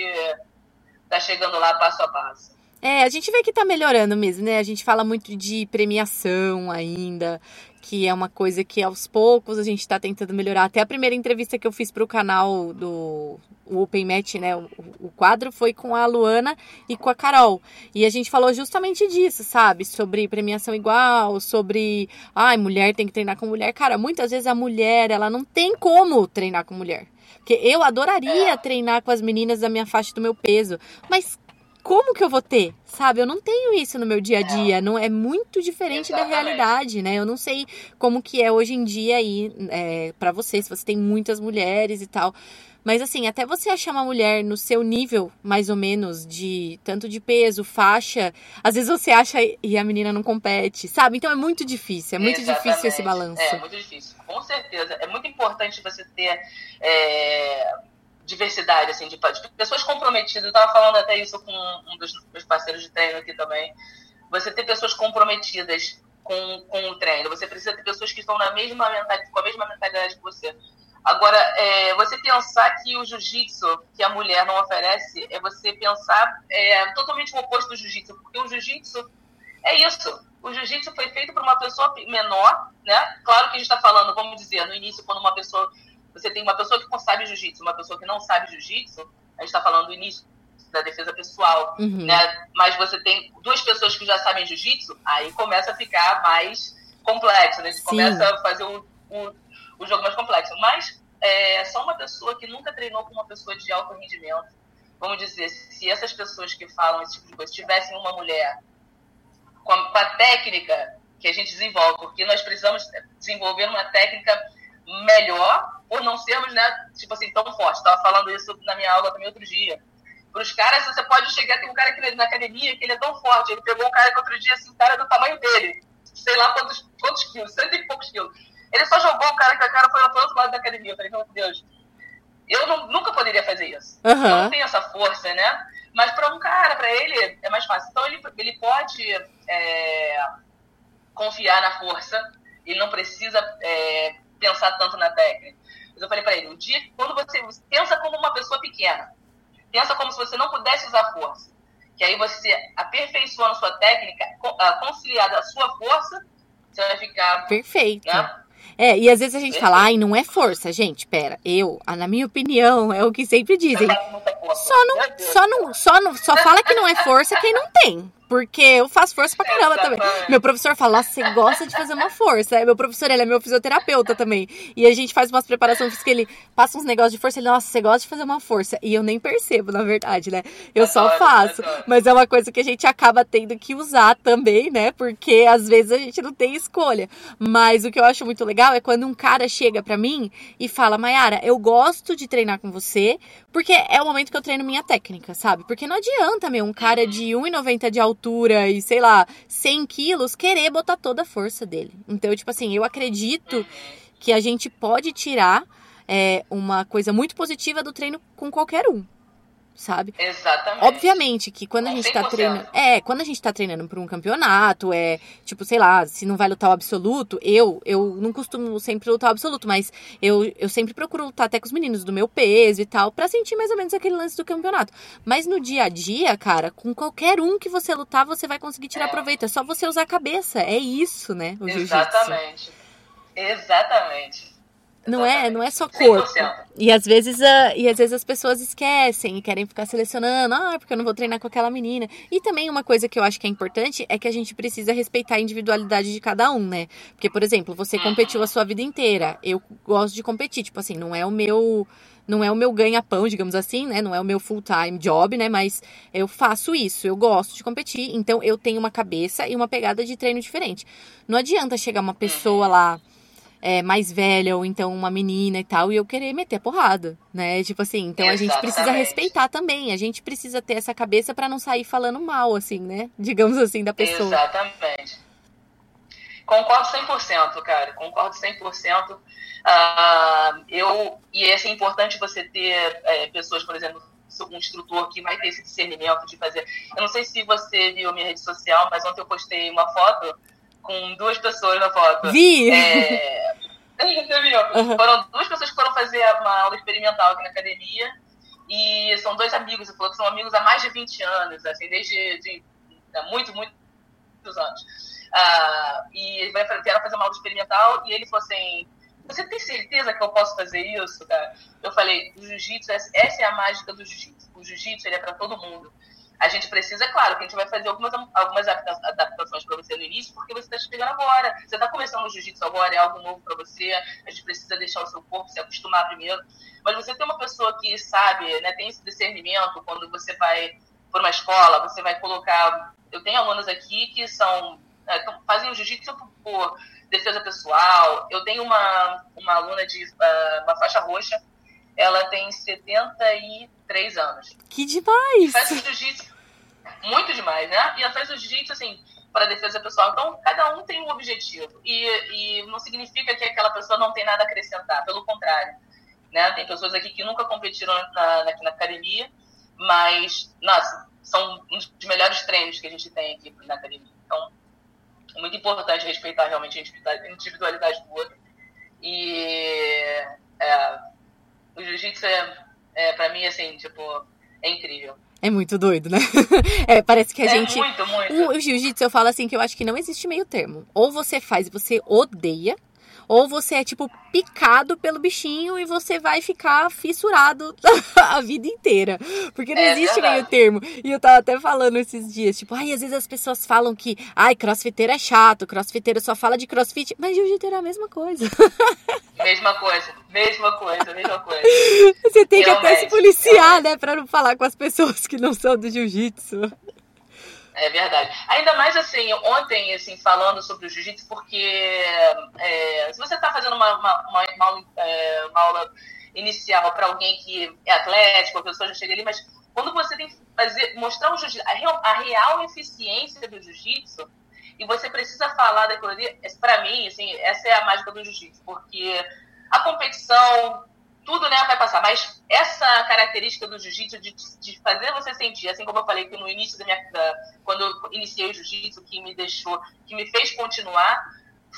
tá chegando lá passo a passo. É, a gente vê que tá melhorando mesmo, né? A gente fala muito de premiação ainda, que é uma coisa que aos poucos a gente tá tentando melhorar. Até a primeira entrevista que eu fiz pro canal do o Open Match, né? O, o, quadro foi com a Luana e com a Carol. E a gente falou justamente disso, sabe? Sobre premiação igual, sobre. Ai, mulher tem que treinar com mulher. Cara, muitas vezes a mulher, ela não tem como treinar com mulher. Porque eu adoraria treinar com as meninas da minha faixa do meu peso. Mas como que eu vou ter? Sabe, eu não tenho isso no meu dia a dia, é. não é muito diferente Exatamente. da realidade, né? Eu não sei como que é hoje em dia aí é, para você, se você tem muitas mulheres e tal. Mas assim, até você achar uma mulher no seu nível, mais ou menos, de tanto de peso, faixa, às vezes você acha e a menina não compete, sabe? Então é muito difícil, é muito Exatamente. difícil esse balanço. É, muito difícil, com certeza. É muito importante você ter é, diversidade, assim, de, de, pessoas comprometidas. Eu tava falando até isso com um dos meus parceiros de treino aqui também. Você ter pessoas comprometidas com, com o treino. Você precisa ter pessoas que estão na mesma mentalidade, com a mesma mentalidade que você. Agora, é, você pensar que o jiu-jitsu que a mulher não oferece é você pensar é, totalmente o oposto do jiu-jitsu, porque o jiu-jitsu é isso. O jiu-jitsu foi feito por uma pessoa menor, né? Claro que a gente está falando, vamos dizer, no início, quando uma pessoa. Você tem uma pessoa que sabe jiu-jitsu, uma pessoa que não sabe jiu-jitsu, a gente está falando do início da defesa pessoal, uhum. né? Mas você tem duas pessoas que já sabem jiu-jitsu, aí começa a ficar mais complexo, né? Você começa a fazer o, o o jogo mais complexo. Mas é, só uma pessoa que nunca treinou com uma pessoa de alto rendimento, vamos dizer, se essas pessoas que falam esse tipo de coisa tivessem uma mulher com a, com a técnica que a gente desenvolve, porque nós precisamos desenvolver uma técnica melhor por não sermos, né, tipo assim, tão fortes. Estava falando isso na minha aula também outro dia. Para os caras, você pode chegar, tem um cara aqui na academia que ele é tão forte, ele pegou um cara que outro dia, assim, cara do tamanho dele, sei lá quantos, quantos quilos, cento e poucos quilos. Ele só jogou o cara que o cara foi pro outro lado da academia. Eu falei, meu Deus, eu não, nunca poderia fazer isso. Uhum. Eu não tenho essa força, né? Mas para um cara, para ele, é mais fácil. Então ele, ele pode é, confiar na força, ele não precisa é, pensar tanto na técnica. Eu falei para ele, o dia quando você pensa como uma pessoa pequena, pensa como se você não pudesse usar força, que aí você aperfeiçoando sua técnica, conciliada à sua força, você vai ficar. Perfeito. Né? É, e às vezes a gente fala, ai, não é força, gente, pera, eu, na minha opinião, é o que sempre dizem. Só não, só não, só não, só fala que não é força quem não tem. Porque eu faço força pra caramba também. Meu professor fala, você gosta de fazer uma força. Meu professor, ele é meu fisioterapeuta também. E a gente faz umas preparações físicas, ele passa uns negócios de força, ele, nossa, você gosta de fazer uma força. E eu nem percebo, na verdade, né? Eu só faço. Mas é uma coisa que a gente acaba tendo que usar também, né? Porque às vezes a gente não tem escolha. Mas o que eu acho muito legal é quando um cara chega pra mim e fala, Mayara, eu gosto de treinar com você, porque é o momento que eu treino minha técnica, sabe? Porque não adianta, meu, um cara de 1,90 de altura altura e, sei lá, 100 quilos, querer botar toda a força dele. Então, tipo assim, eu acredito que a gente pode tirar é, uma coisa muito positiva do treino com qualquer um sabe? Exatamente. Obviamente que quando a gente tá treinando. É, quando a gente tá treinando pra um campeonato, é, tipo, sei lá, se não vai lutar o absoluto, eu, eu não costumo sempre lutar o absoluto, mas eu, eu sempre procuro lutar até com os meninos do meu peso e tal, pra sentir mais ou menos aquele lance do campeonato. Mas no dia a dia, cara, com qualquer um que você lutar, você vai conseguir tirar é. proveito. É só você usar a cabeça. É isso, né? Exatamente. Exatamente. Não é, não é só corpo. 100%. E às vezes uh, e às vezes as pessoas esquecem e querem ficar selecionando, ah, porque eu não vou treinar com aquela menina. E também uma coisa que eu acho que é importante é que a gente precisa respeitar a individualidade de cada um, né? Porque, por exemplo, você uhum. competiu a sua vida inteira. Eu gosto de competir, tipo assim, não é o meu não é o meu ganha-pão, digamos assim, né? Não é o meu full-time job, né? Mas eu faço isso, eu gosto de competir, então eu tenho uma cabeça e uma pegada de treino diferente. Não adianta chegar uma pessoa lá é, mais velha ou então uma menina e tal, e eu querer meter a porrada, né? Tipo assim, então Exatamente. a gente precisa respeitar também, a gente precisa ter essa cabeça para não sair falando mal, assim, né? Digamos assim, da pessoa. Exatamente. Concordo 100%, cara, concordo 100%. Uh, eu, e é assim, importante você ter é, pessoas, por exemplo, um instrutor que vai ter esse discernimento de fazer. Eu não sei se você viu minha rede social, mas ontem eu postei uma foto com duas pessoas na foto. Vi! É... Você viu? Uhum. Foram duas pessoas que foram fazer uma aula experimental aqui na academia. E são dois amigos, você falou que são amigos há mais de 20 anos, assim, desde de né? muito, muito, muitos anos. Uh, e vieram fazer uma aula experimental e ele falou assim, você tem certeza que eu posso fazer isso, cara? Eu falei, o jiu-jitsu, essa é a mágica do jiu-jitsu. O jiu-jitsu, ele é para todo mundo. A gente precisa, claro, que a gente vai fazer algumas, algumas adaptações para você no início, porque você está chegando agora. Você está começando o jiu-jitsu agora, é algo novo para você. A gente precisa deixar o seu corpo se acostumar primeiro. Mas você tem uma pessoa que sabe, né, tem esse discernimento quando você vai para uma escola, você vai colocar. Eu tenho alunos aqui que são é, fazem o jiu-jitsu por defesa pessoal. Eu tenho uma, uma aluna de uh, uma faixa roxa ela tem 73 anos. Que demais! Faz o jiu-jitsu muito demais, né? E ela faz o jiu-jitsu, assim, para defesa pessoal. Então, cada um tem um objetivo. E, e não significa que aquela pessoa não tem nada a acrescentar, pelo contrário. Né? Tem pessoas aqui que nunca competiram na, na, na academia, mas, nossa, são um dos melhores treinos que a gente tem aqui na academia. Então, é muito importante respeitar realmente a individualidade do outro. E é, o jiu-jitsu é, é para mim, assim, tipo, é incrível. É muito doido, né? é, parece que a é gente. Muito, muito. O, o jiu-jitsu, eu falo assim que eu acho que não existe meio termo. Ou você faz e você odeia, ou você é tipo picado pelo bichinho e você vai ficar fissurado a vida inteira. Porque não é existe verdade. meio termo. E eu tava até falando esses dias, tipo, ai, às vezes as pessoas falam que, ai, crossfiteiro é chato, crossfiteiro só fala de crossfit, mas jiu-jiteiro é a mesma coisa. Mesma coisa, mesma coisa, mesma coisa. Você tem Realmente, que até se policiar, né, pra não falar com as pessoas que não são do jiu-jitsu. É verdade. Ainda mais assim, ontem, assim, falando sobre o jiu-jitsu, porque é, se você está fazendo uma, uma, uma, uma, aula, é, aula inicial para alguém que é atlético, a pessoa já chega ali, mas quando você tem que fazer, mostrar o jiu-jitsu, a real, a real eficiência do jiu-jitsu, e você precisa falar daquilo ali, para mim, assim, essa é a mágica do jiu-jitsu, porque a competição, tudo né, vai passar. Mas essa característica do jiu-jitsu de, de, fazer você sentir, assim como eu falei que no início da minha da, quando eu iniciei o jiu-jitsu, que me deixou, que me fez continuar,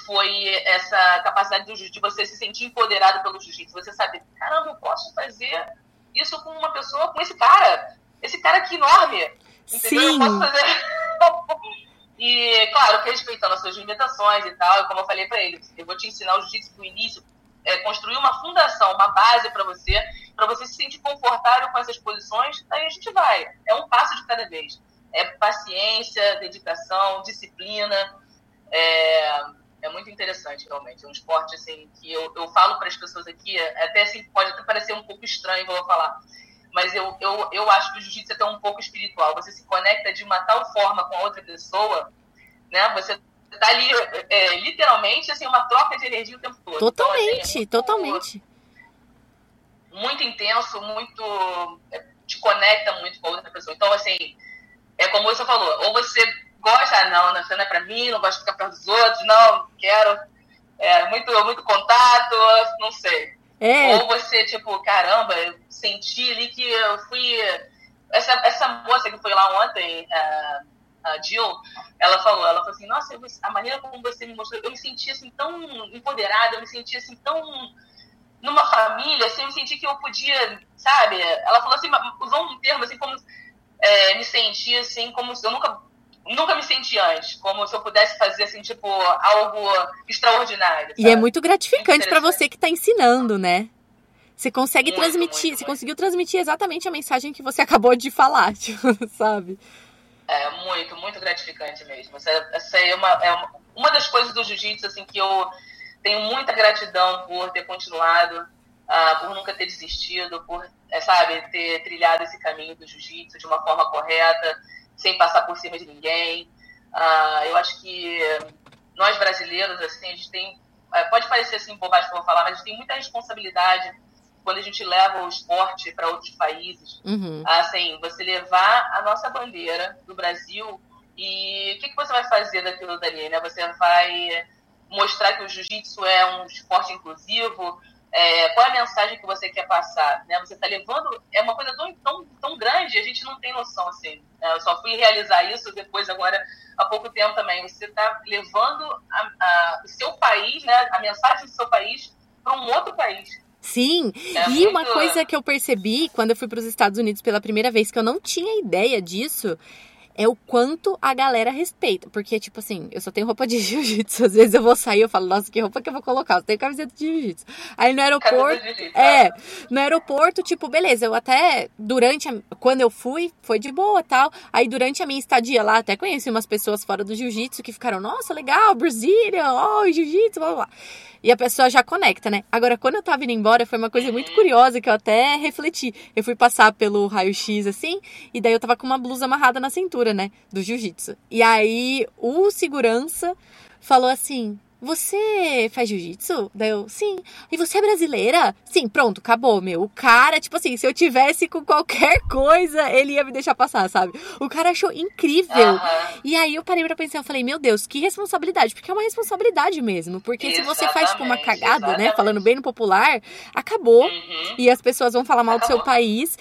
foi essa capacidade do, de você se sentir empoderado pelo jiu-jitsu. Você sabe, caramba, eu posso fazer isso com uma pessoa, com esse cara. Esse cara aqui enorme. Entendeu? Sim. Eu posso fazer. e, claro, respeitando as suas limitações e tal, como eu falei para ele, eu vou te ensinar o jiu-jitsu do início é, construir uma fundação, uma base para você, para você se sentir confortável com essas posições, aí a gente vai. É um passo de cada vez. É paciência, dedicação, disciplina. É, é muito interessante, realmente. É um esporte assim, que eu, eu falo para as pessoas aqui, até assim, pode até parecer um pouco estranho, vou falar. Mas eu, eu, eu acho que o jiu-jitsu é até um pouco espiritual. Você se conecta de uma tal forma com a outra pessoa, né? Você tá ali, é, literalmente, assim, uma troca de energia o tempo todo. Totalmente, então, assim, é muito, totalmente. Muito intenso, muito. É, te conecta muito com a outra pessoa. Então, assim, é como você falou, ou você gosta, ah, não, você não é pra mim, não gosto de ficar perto dos outros, não, quero. É, muito, muito contato, não sei. É. Ou você, tipo, caramba, eu senti ali que eu fui. Essa, essa moça que foi lá ontem, uh, a Jill, ela falou, ela falou assim, nossa, a maneira como você me mostrou, eu me senti assim tão empoderada, eu me senti assim tão numa família, assim, eu me senti que eu podia, sabe? Ela falou assim, usou um termo assim como é, me senti assim como se eu nunca nunca me senti antes, como se eu pudesse fazer assim, tipo, algo extraordinário. Sabe? E é muito gratificante para você que está ensinando, né? Você consegue muito, transmitir, muito, você muito. conseguiu transmitir exatamente a mensagem que você acabou de falar, tipo, sabe? É muito, muito gratificante mesmo. Essa, essa é, uma, é uma, uma das coisas do jiu-jitsu assim, que eu tenho muita gratidão por ter continuado, uh, por nunca ter desistido, por, é, sabe, ter trilhado esse caminho do jiu-jitsu de uma forma correta, sem passar por cima de ninguém. Uh, eu acho que nós brasileiros, assim, a gente tem. Uh, pode parecer assim bobagem que eu vou falar, mas a gente tem muita responsabilidade quando a gente leva o esporte para outros países, uhum. assim, você levar a nossa bandeira do Brasil e o que, que você vai fazer daquilo dali, né? Você vai mostrar que o jiu-jitsu é um esporte inclusivo, é, qual é a mensagem que você quer passar, né? Você está levando, é uma coisa tão, tão, tão grande, a gente não tem noção, assim. Né? Eu só fui realizar isso depois, agora, há pouco tempo também. Você está levando a, a, o seu país, né? A mensagem do seu país para um outro país. Sim, é e uma coisa que eu percebi quando eu fui para os Estados Unidos pela primeira vez, que eu não tinha ideia disso, é o quanto a galera respeita. Porque, tipo assim, eu só tenho roupa de jiu-jitsu. Às vezes eu vou sair eu falo, nossa, que roupa que eu vou colocar? Eu tenho camiseta de jiu-jitsu. Aí no aeroporto. É, no aeroporto, tipo, beleza, eu até. Durante. A, quando eu fui, foi de boa tal. Aí durante a minha estadia lá, até conheci umas pessoas fora do jiu-jitsu que ficaram, nossa, legal, Brasília, oh, jiu-jitsu, blá blá. E a pessoa já conecta, né? Agora, quando eu tava indo embora, foi uma coisa muito curiosa que eu até refleti. Eu fui passar pelo raio-x assim, e daí eu tava com uma blusa amarrada na cintura, né? Do jiu-jitsu. E aí o segurança falou assim: você faz jiu-jitsu? Daí eu, sim. E você é brasileira? Sim, pronto, acabou, meu. O cara, tipo assim, se eu tivesse com qualquer coisa, ele ia me deixar passar, sabe? O cara achou incrível. Uhum. E aí eu parei pra pensar, eu falei, meu Deus, que responsabilidade. Porque é uma responsabilidade mesmo. Porque exatamente, se você faz, tipo, uma cagada, né, exatamente. né? Falando bem no popular, acabou. Uhum. E as pessoas vão falar mal do seu país.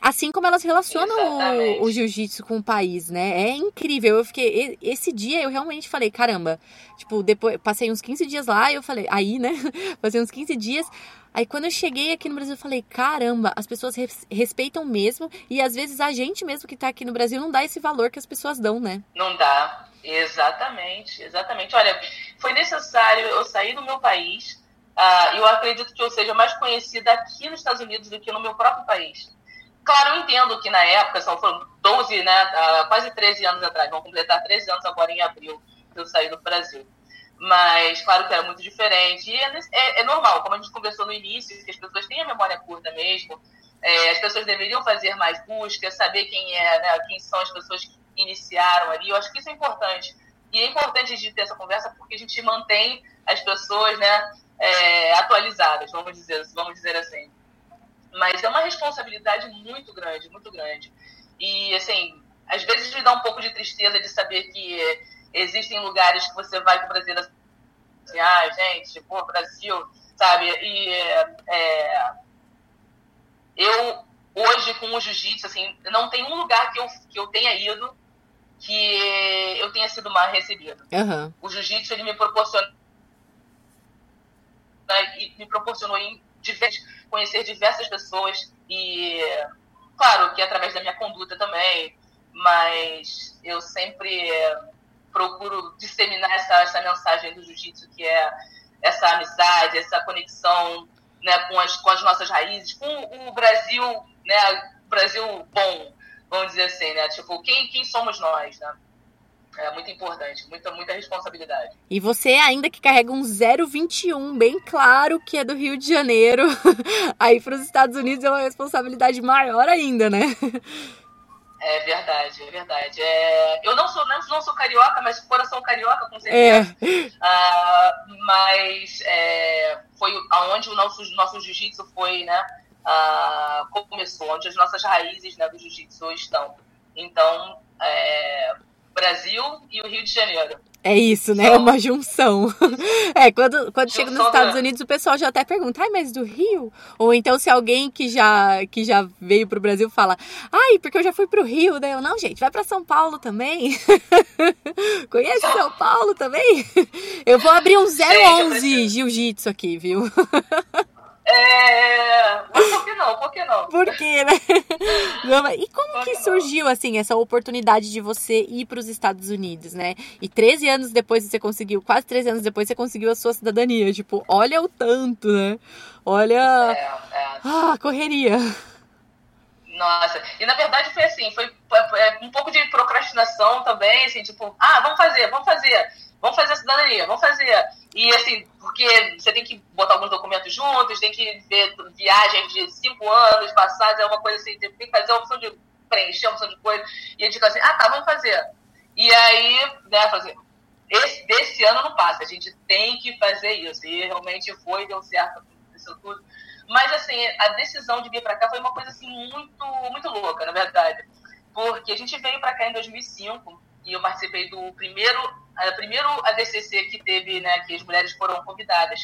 Assim como elas relacionam o, o jiu-jitsu com o país, né? É incrível. Eu fiquei. Esse dia eu realmente falei, caramba. Tipo, depois passei uns 15 dias lá e eu falei, aí, né? passei uns 15 dias. Aí quando eu cheguei aqui no Brasil, eu falei, caramba, as pessoas respeitam mesmo. E às vezes a gente mesmo que tá aqui no Brasil não dá esse valor que as pessoas dão, né? Não dá. Exatamente, exatamente. Olha, foi necessário eu sair do meu país. Uh, eu acredito que eu seja mais conhecida aqui nos Estados Unidos do que no meu próprio país. Claro, eu entendo que na época, são, foram 12, né, quase 13 anos atrás, vão completar 13 anos agora em abril que eu saí do Brasil. Mas, claro que era muito diferente. E é, é, é, normal, como a gente conversou no início, que as pessoas têm a memória curta mesmo. É, as pessoas deveriam fazer mais buscas, saber quem é, né, quem são as pessoas que iniciaram ali. Eu acho que isso é importante. E é importante a gente ter essa conversa porque a gente mantém as pessoas né, é, atualizadas, vamos dizer, vamos dizer assim. Mas é uma responsabilidade muito grande, muito grande. E, assim, às vezes me dá um pouco de tristeza de saber que existem lugares que você vai para o Brasil assim, ah, gente, pô, Brasil, sabe? E é, eu, hoje, com o jiu-jitsu, assim, não tem um lugar que eu, que eu tenha ido que eu tenha sido mal recebido. Uhum. O jiu-jitsu, ele me proporciona e me proporcionou em conhecer diversas pessoas e, claro, que através da minha conduta também, mas eu sempre procuro disseminar essa, essa mensagem do jiu-jitsu, que é essa amizade, essa conexão né, com, as, com as nossas raízes, com o Brasil, né, Brasil bom, vamos dizer assim, né? Tipo, quem, quem somos nós, né? É muito importante, muita, muita responsabilidade. E você ainda que carrega um 021 bem claro que é do Rio de Janeiro, aí para os Estados Unidos é uma responsabilidade maior ainda, né? É verdade, é verdade. É, eu não sou, não, não sou carioca, mas coração carioca, com certeza. É. Uh, mas é, foi aonde o nosso, nosso jiu-jitsu foi, né? Uh, começou, onde as nossas raízes né, do jiu-jitsu estão. Então, é, Brasil e o Rio de Janeiro. É isso, né? É uma junção. É, quando, quando chega nos Estados Unidos, o pessoal já até pergunta, ai, mas do Rio? Ou então se alguém que já, que já veio pro Brasil fala, ai, porque eu já fui pro Rio, daí eu, não, gente, vai para São Paulo também. Conhece São Paulo também? Eu vou abrir um 011 Jiu-Jitsu aqui, viu? É... Mas por que não? Por que não? Por quê, né? E como que surgiu, assim, essa oportunidade de você ir para os Estados Unidos, né? E 13 anos depois você conseguiu, quase 13 anos depois você conseguiu a sua cidadania. Tipo, olha o tanto, né? Olha... É, é. Ah, correria. Nossa, e na verdade foi assim, foi é, um pouco de procrastinação também, assim, tipo, ah, vamos fazer, vamos fazer vamos fazer a cidadania, vamos fazer. E assim, porque você tem que botar alguns documentos juntos, tem que ver viagens de cinco anos passados, é uma coisa assim, tem que fazer uma opção de preencher, uma opção de coisa. E a gente assim, ah, tá, vamos fazer. E aí, né, fazer. Esse, desse ano não passa, a gente tem que fazer isso. E realmente foi, deu certo, isso tudo. Mas assim, a decisão de vir para cá foi uma coisa assim muito, muito louca, na verdade. Porque a gente veio para cá em 2005 e eu participei do primeiro, a, primeiro ADCC que teve, né, que as mulheres foram convidadas.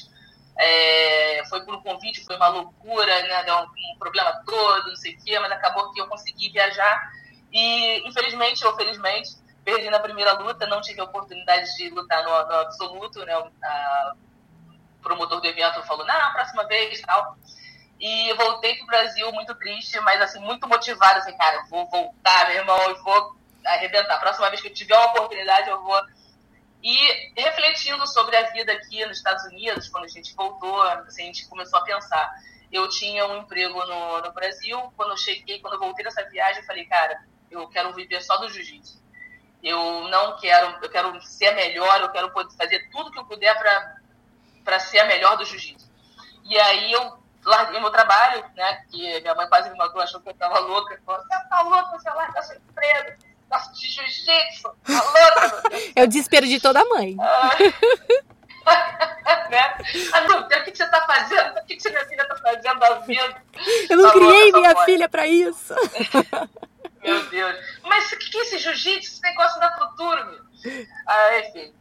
É, foi por um convite, foi uma loucura, né, deu um, um, problema todo, não sei o quê, mas acabou que eu consegui viajar e, infelizmente ou felizmente, perdi na primeira luta, não tive a oportunidade de lutar no, no absoluto, né, a, o promotor do evento falou, não, próxima vez, tal. E voltei pro Brasil muito triste, mas assim, muito motivada, assim, cara, vou voltar, meu irmão, e vou arrebentar. A próxima vez que eu tiver uma oportunidade, eu vou. E refletindo sobre a vida aqui nos Estados Unidos, quando a gente voltou, assim, a gente começou a pensar. Eu tinha um emprego no, no Brasil, quando eu cheguei, quando eu voltei dessa viagem, eu falei, cara, eu quero viver só do jiu-jitsu. Eu não quero, eu quero ser a melhor, eu quero poder fazer tudo que eu puder para ser a melhor do jiu-jitsu. E aí eu larguei meu trabalho, né? Que minha mãe quase me matou, achou que eu tava louca. Falou, você tá louca, você larga seu emprego, gosta de jiu-jitsu, tá. É o desespero de toda mãe. Né? Ah, não, o que, que você tá fazendo? O que, que minha filha tá fazendo da vida? Eu não Tá criei louca, minha mãe. filha pra isso. Meu Deus. Mas o que, que é esse jiu-jitsu? Esse negócio da futuro, meu? Ah, enfim.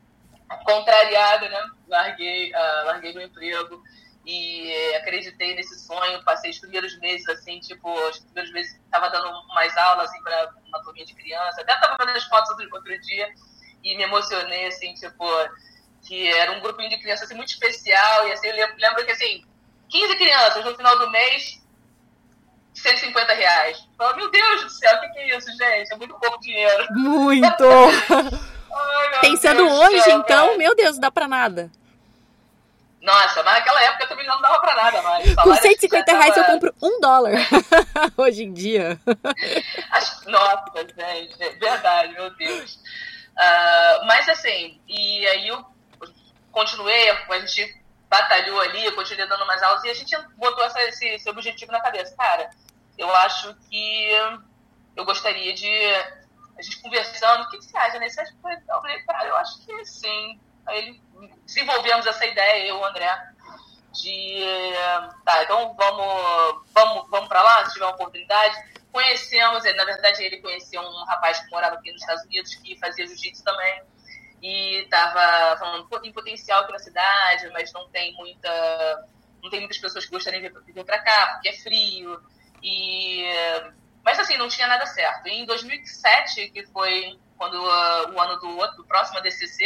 Contrariada, né? Larguei, ah, larguei meu emprego e acreditei nesse sonho. Passei os primeiros meses, assim, tipo, os primeiros meses tava dando mais aulas, assim, pra uma turminha de criança. Até tava vendo as fotos outro, dia e me emocionei, assim, tipo, que era um grupinho de crianças, assim, muito especial. E, assim, eu lembro, lembro que, assim, 15 crianças no final do mês 150 reais. Fala, meu Deus do céu, o que, que é isso, gente? É muito pouco dinheiro. Muito. Ai, Pensando Deus hoje, céu, então, cara. meu Deus, não dá pra nada. Nossa, mas naquela época também não dava pra nada mais. Com salário 150 já reais eu compro um dólar. hoje em dia. Nossa, gente, é verdade, meu Deus. Ah, mas assim, e aí eu continuei, a gente batalhou ali, eu continuei dando mais aulas e a gente botou essa- esse, esse objetivo na cabeça. Cara, eu acho que eu gostaria de. A gente conversando, o que, que você acha nesse aspecto? Eu falei, cara, eu acho que sim. Aí ele, desenvolvemos essa ideia, eu e o André, de. Tá, então vamos, vamos, vamos pra lá, se tiver uma oportunidade. Conhecemos, na verdade, ele conheceu um rapaz que morava aqui nos Estados Unidos, que fazia jiu-jitsu também. E tava falando, pô, tem potencial aqui na cidade, mas não tem muita. Não tem muitas pessoas que gostariam de vir- pra cá, porque é frio. E. Mas assim, não tinha nada certo. E em 2007, que foi quando ah, o ano do, outro- próximo ADCC,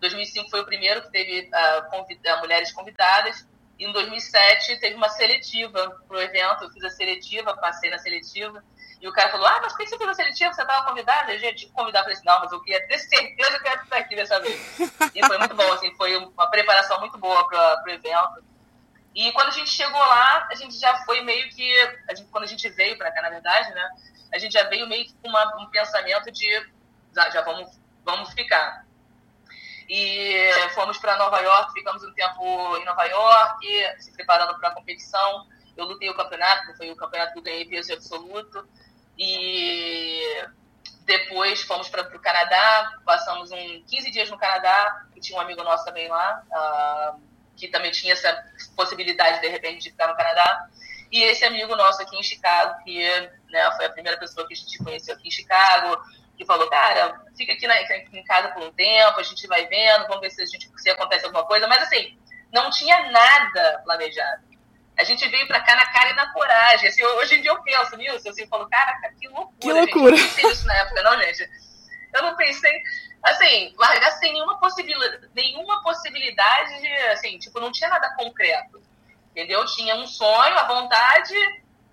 2005 foi o primeiro que teve ah, convi- ah, mulheres convidadas. E em 2007 teve uma seletiva pro evento. Eu fiz a seletiva, passei na seletiva. E o cara falou: Ah, mas por que você fez a seletiva? Você estava convidada? Eu já tinha que convidar. Eu falei assim: Não, mas eu queria ter certeza que eu ia estar aqui dessa vez. E foi muito bom, assim, foi uma preparação muito boa para o evento. E quando a gente chegou lá, a gente já foi meio que. A gente, quando a gente veio para cá, na verdade, né? A gente já veio meio que com uma- um pensamento de já, já vamos, vamos ficar. E fomos para Nova York, ficamos um tempo em Nova York, se preparando para a competição. Eu lutei o campeonato, foi o campeonato que eu ganhei peso absoluto. E depois fomos para o Canadá, passamos um 15 dias no Canadá, e tinha um amigo nosso também lá, ah, que também tinha essa possibilidade, de repente, de ficar no Canadá. E esse amigo nosso aqui em Chicago, que né, foi a primeira pessoa que a gente conheceu aqui em Chicago, que falou, cara, fica aqui, na, aqui em casa por um tempo, a gente vai vendo, vamos ver se, a gente, se acontece alguma coisa. Mas assim, não tinha nada planejado. A gente veio pra cá na cara e na coragem. Assim, hoje em dia eu penso nisso, assim, eu falo, caraca, que loucura. Que loucura. Gente. Eu não pensei nisso na época, não, gente. Eu não pensei, assim, largar sem nenhuma possibilidade, nenhuma possibilidade de, assim, tipo, não tinha nada concreto. Entendeu? Tinha um sonho, a vontade,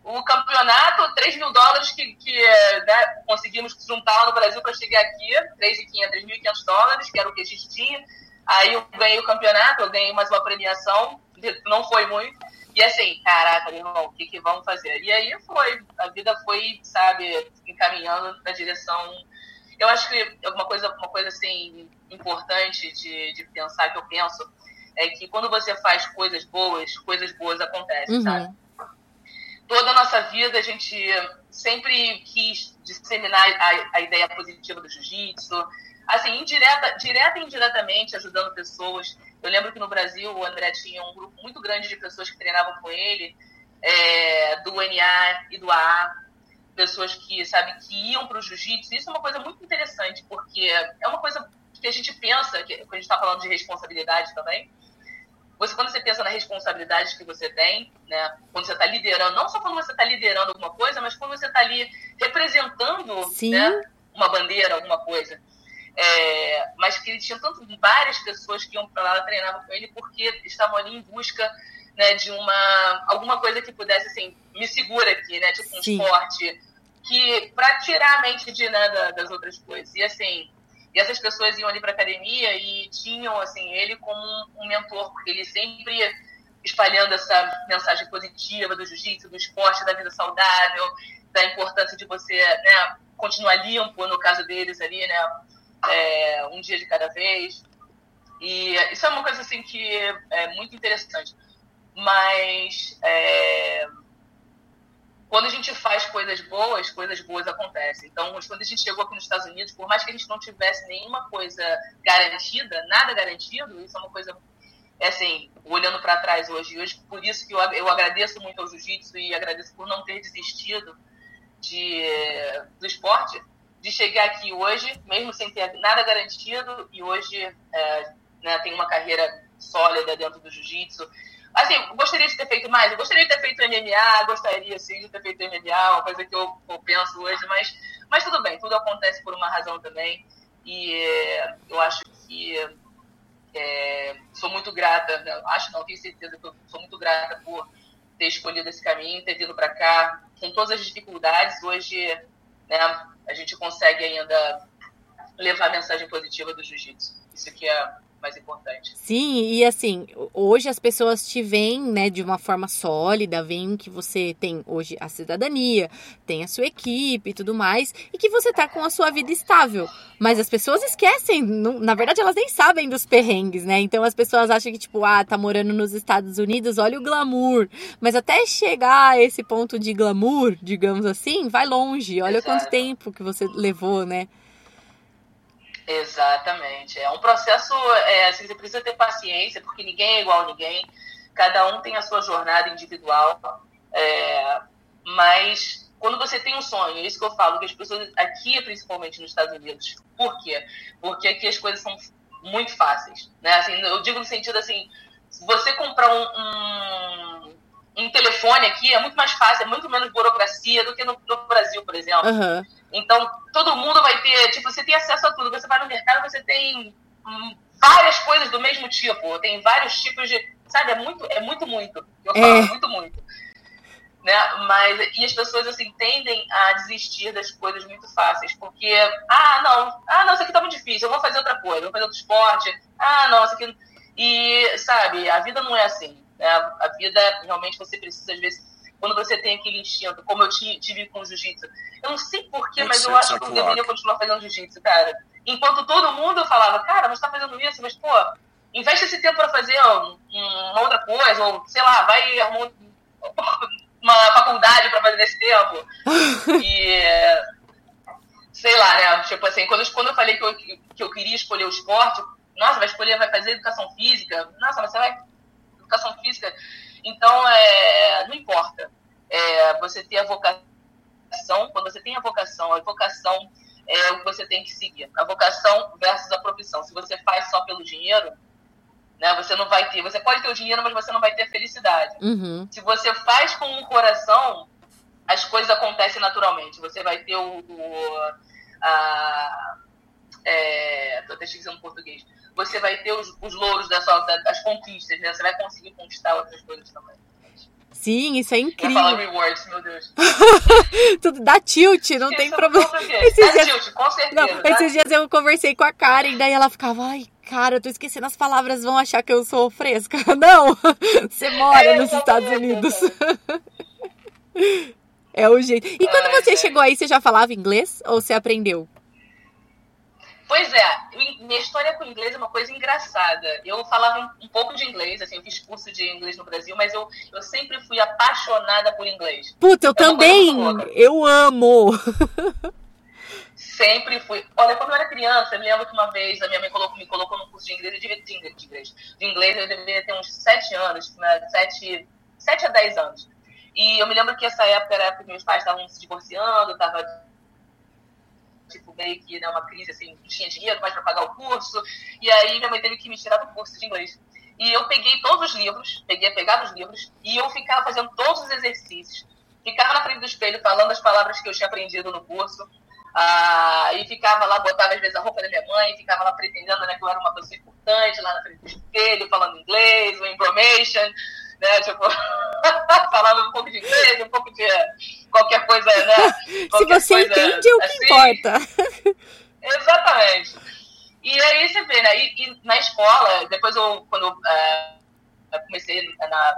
o campeonato, 3 mil dólares que, que né, conseguimos juntar no Brasil para chegar aqui, 3.500, 3.500 dólares, que era o que a gente tinha. Aí eu ganhei o campeonato, eu ganhei mais uma premiação, não foi muito. E assim, caraca, meu irmão, o que, que vamos fazer? E aí foi, a vida foi, sabe, encaminhando na direção. Eu acho que alguma coisa, uma coisa assim, importante de, de pensar, que eu penso, é que quando você faz coisas boas, coisas boas acontecem, Uhum. sabe? Toda a nossa vida a gente sempre quis disseminar a, a ideia positiva do jiu-jitsu, assim, indireta, direta e indiretamente ajudando pessoas. Eu lembro que no Brasil o André tinha um grupo muito grande de pessoas que treinavam com ele, é, do NA e do AA, pessoas que, sabe, que iam para o jiu-jitsu. Isso é uma coisa muito interessante, porque é uma coisa que a gente pensa, que quando a gente está falando de responsabilidade também, você quando você pensa na responsabilidade que você tem, né, quando você está liderando, não só quando você está liderando alguma coisa, mas quando você está ali representando Sim. né, uma bandeira, alguma coisa. É, mas que ele tinha tanto várias pessoas que iam para lá treinavam com ele porque estavam ali em busca né, de uma alguma coisa que pudesse assim me segura aqui, né, tipo um Sim. esporte que para tirar a mente de né, das outras coisas. E assim, e essas pessoas iam ali para academia e tinham assim ele como um mentor, porque ele sempre espalhando essa mensagem positiva do jiu-jitsu, do esporte, da vida saudável, da importância de você né, continuar limpo, no caso deles ali, né, é, um dia de cada vez. E isso é uma coisa assim que é muito interessante. Mas é, quando a gente faz coisas boas, coisas boas acontecem. Então, quando a gente chegou aqui nos Estados Unidos, por mais que a gente não tivesse nenhuma coisa garantida, nada garantido, isso é uma coisa, é assim, olhando para trás hoje. hoje, por isso que eu, eu agradeço muito ao jiu-jitsu e agradeço por não ter desistido de, do esporte, de chegar aqui hoje, mesmo sem ter nada garantido, e hoje é, né, tem uma carreira sólida dentro do jiu-jitsu Assim, gostaria de ter feito mais. Eu gostaria de ter feito MMA, gostaria sim de ter feito MMA, uma coisa que eu, eu penso hoje, mas, mas tudo bem, tudo acontece por uma razão também. E é, eu acho que é, sou muito grata, né? acho não, tenho certeza que eu sou muito grata por ter escolhido esse caminho, ter vindo para cá com todas as dificuldades. Hoje, né, a gente consegue ainda levar a mensagem positiva do jiu-jitsu. Isso que é mais importante. Sim, e assim, hoje as pessoas te veem, né, de uma forma sólida, veem que você tem hoje a cidadania, tem a sua equipe e tudo mais, e que você tá com a sua vida estável. Mas as pessoas esquecem, na verdade elas nem sabem dos perrengues, né? Então as pessoas acham que, tipo, ah, tá morando nos Estados Unidos, olha o glamour. Mas até chegar a esse ponto de glamour, digamos assim, vai longe. Olha Exato. quanto tempo que você levou, né? Exatamente. É um processo, é, assim, você precisa ter paciência, porque ninguém é igual a ninguém, cada um tem a sua jornada individual, é, mas quando você tem um sonho, é isso que eu falo, que as pessoas aqui, principalmente nos Estados Unidos, por quê? Porque aqui as coisas são muito fáceis, né? Assim, eu digo no sentido assim, se você comprar um, um, um, telefone aqui é muito mais fácil, é muito menos burocracia do que no, no Brasil, por exemplo. Uhum. Então, todo mundo vai ter, tipo, você tem acesso a tudo. Você vai no mercado, você tem hum, várias coisas do mesmo tipo. Tem vários tipos de. Sabe, é muito, é muito, muito. Eu falo, é. muito, muito. Né? Mas, e as pessoas, assim, tendem a desistir das coisas muito fáceis. Porque, ah, não, ah, não, isso aqui tá muito difícil, eu vou fazer outra coisa, eu vou fazer outro esporte. Ah, não, isso aqui. E, sabe, a vida não é assim. Né? A vida, realmente, você precisa, às vezes, quando você tem aquele instinto, como eu tive com o jiu-jitsu. Eu não sei porquê, mas eu acho que eu deveria continuar fazendo jiu-jitsu, cara. Enquanto todo mundo eu falava, cara, mas tá fazendo isso, mas, pô, investe esse tempo para fazer uma outra coisa, ou sei lá, vai arrumar uma faculdade para fazer nesse tempo. E. Sei lá, né? Tipo assim, quando, quando eu falei que eu, que eu queria escolher o esporte, nossa, vai escolher, vai fazer educação física. Nossa, mas você vai. Educação física então, é, não importa. É, você ter a vocação, quando você tem a vocação, a vocação é o que você tem que seguir. A vocação versus a profissão. Se você faz só pelo dinheiro, né, você não vai ter. Você pode ter o dinheiro, mas você não vai ter felicidade. Uhum. Se você faz com o coração, as coisas acontecem naturalmente. Você vai ter o. o a, é, tô até esquecendo português você vai ter os, os louros da sua, das conquistas, né? Você vai conseguir conquistar outras coisas também. Sim, isso é incrível. Fala rewards, meu Deus. Tudo dá tilt, não tem problema. Esses dá dias... tilt, com certeza. Não, esses dias eu conversei com a Karen, daí ela ficava, ai, cara, eu tô esquecendo as palavras, vão achar que eu sou fresca. Não, você mora é, nos Estados Unidos. é o jeito. E quando ai, você é. chegou aí, você já falava inglês ou você aprendeu? Pois é, minha história com inglês é uma coisa engraçada. Eu falava um, pouco de inglês, assim, eu fiz curso de inglês no Brasil, mas eu, eu sempre fui apaixonada por inglês. Puta, eu é também! Eu amo! sempre fui. Olha, quando eu era criança, eu me lembro que uma vez a minha mãe colocou, me colocou num curso de inglês, de, de, inglês, de inglês, eu deveria ter uns 7 anos, né, 7, 7 a 10 anos. E eu me lembro que essa época era a época que meus pais estavam se divorciando, eu tava tipo, meio que né, uma crise, assim, não tinha dinheiro mais para pagar o curso. E aí minha mãe teve que me tirar do curso de inglês. E eu peguei todos os livros, peguei, pegava os livros, e eu ficava fazendo todos os exercícios. Ficava na frente do espelho falando as palavras que eu tinha aprendido no curso. Ah, e ficava lá, botava às vezes a roupa da minha mãe, ficava lá pretendendo né, que eu era uma pessoa importante, lá na frente do espelho, falando inglês, o information, né, tipo, falando um pouco de inglês, um pouco de qualquer coisa, né? Qualquer Se você coisa, entende, é o que assim. importa. Exatamente. E aí você vê, né? E, e na escola, depois eu, quando uh, eu comecei na,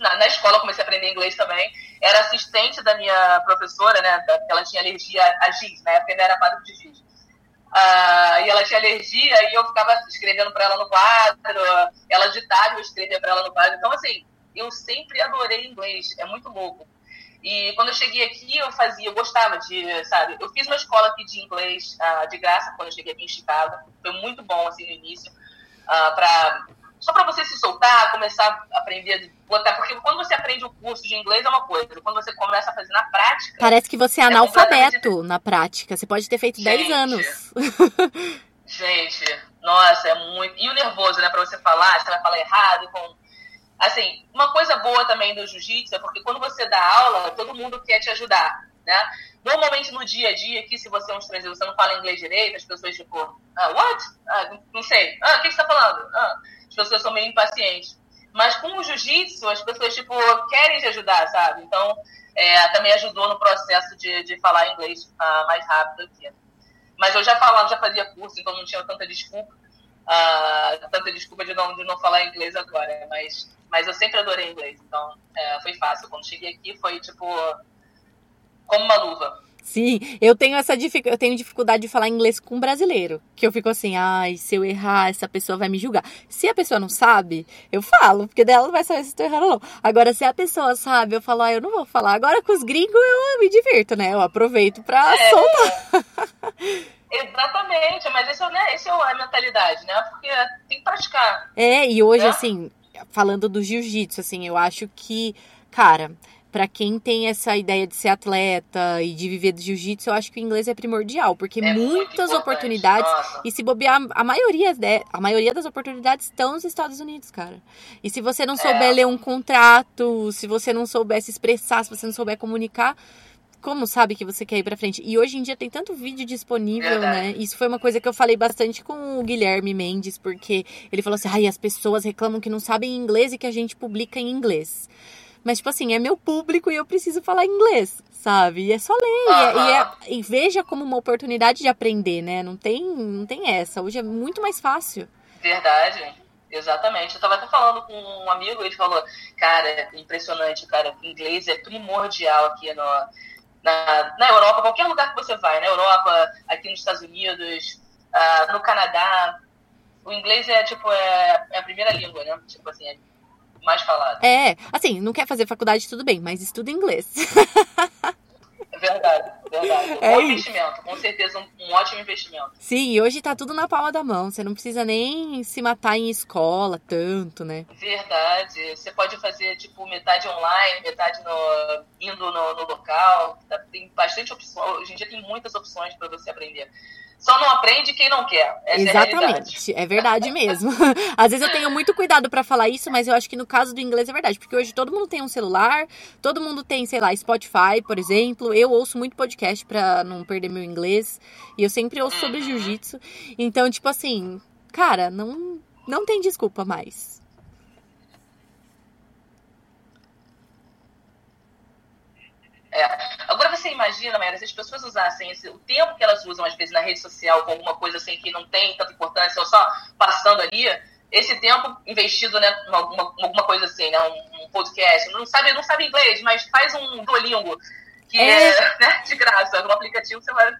na, na, escola, eu comecei a aprender inglês também. Era assistente da minha professora, né? Da, ela tinha alergia a giz, na época ainda era quadro de giz. Uh, e ela tinha alergia e eu ficava escrevendo para ela no quadro, ela ditava eu escrevia para ela no quadro. Então, assim, eu sempre adorei inglês, é muito louco. E quando eu cheguei aqui, eu fazia, eu gostava de, sabe, eu fiz uma escola aqui de inglês uh, de graça quando eu cheguei aqui em Chicago, foi muito bom, assim, no início, uh, pra, só para você se soltar, começar a aprender, botar, porque quando você aprende o curso de inglês é uma coisa, quando você começa a fazer na prática... Parece que você é, é analfabeto na prática, você pode ter feito gente, 10 anos. gente, nossa, é muito... E o nervoso, né, para você falar, você vai falar errado, com Assim, uma coisa boa também do jiu-jitsu é porque quando você dá aula, todo mundo quer te ajudar, né? Normalmente no dia a dia aqui, se você é um estrangeiro, você não fala inglês direito, as pessoas tipo, ah, what? Ah, não sei. Ah, o que você tá falando? Ah, as pessoas são meio impacientes. Mas com o jiu-jitsu, as pessoas, tipo, querem te ajudar, sabe? Então, é, também ajudou no processo de, de falar inglês ah, mais rápido aqui. Mas eu já falava, já fazia curso, então não tinha tanta desculpa. Ah, tanta desculpa de não, de não falar inglês agora, mas mas eu sempre adorei inglês, então é, foi fácil. Quando cheguei aqui foi tipo como uma luva. Sim, eu tenho essa eu tenho dificuldade de falar inglês com brasileiro, que eu fico assim, ai, se eu errar, essa pessoa vai me julgar. Se a pessoa não sabe, eu falo, porque dela não vai saber se estou errado ou não. Agora, se a pessoa sabe, eu falo, ah, eu não vou falar. Agora com os gringos eu me divirto, né? Eu aproveito pra é, soltar. Exatamente, mas esse, é, né, esse é a mentalidade, né? Porque tem que praticar. É, e hoje, né? assim, falando do jiu-jitsu, assim, eu acho que, cara, para quem tem essa ideia de ser atleta e de viver do jiu-jitsu, eu acho que o inglês é primordial, porque é muitas oportunidades Nossa. e se bobear, a maioria, a maioria das oportunidades estão nos Estados Unidos, cara. E se você não souber é. ler um contrato, se você não souber se expressar, se você não souber comunicar, como sabe que você quer ir para frente? E hoje em dia tem tanto vídeo disponível, né? Isso foi uma coisa que eu falei bastante com o Guilherme Mendes, porque ele falou assim: ai, as pessoas reclamam que não sabem inglês e que a gente publica em inglês. Mas, tipo assim, é meu público e eu preciso falar inglês, sabe? E é só ler. E, é, e, é, e, veja como uma oportunidade de aprender, né? Não tem, não tem essa. Hoje é muito mais fácil. Verdade. Exatamente. Eu tava até falando com um amigo, ele falou, cara, impressionante, cara, inglês é primordial aqui no, na, na Europa, qualquer lugar que você vai, na Europa, aqui nos Estados Unidos, uh, no Canadá, o inglês é tipo é, é, a primeira língua, né? Tipo assim, é mais falado. É, assim, não quer fazer faculdade, tudo bem, mas estuda inglês. Verdade, verdade. É um investimento, com certeza um, um, ótimo investimento. Sim, e hoje tá tudo na palma da mão. Você não precisa nem se matar em escola tanto, né? Verdade. Você pode fazer, tipo, metade online, metade no, indo no, no local. Tá, tem bastante opções. Hoje em dia tem muitas opções para você aprender. Só não aprende quem não quer. Essa Exatamente, é, é verdade mesmo. Às vezes eu tenho muito cuidado para falar isso, mas eu acho que no caso do inglês é verdade, porque hoje todo mundo tem um celular, todo mundo tem, sei lá, Spotify, por exemplo. Eu ouço muito podcast para não perder meu inglês, e eu sempre ouço sobre uhum. jiu-jitsu. Então, tipo assim, cara, não não tem desculpa mais. É. Agora você imagina, Mayra, se as pessoas usassem esse, o tempo que elas usam, às vezes, na rede social com alguma coisa assim que não tem tanta importância, ou só passando ali, esse tempo investido né, em alguma, alguma coisa assim, né, um, um, podcast, não sabe, não sabe inglês, mas faz um Duolingo, que é, é né, de graça, no aplicativo você vai.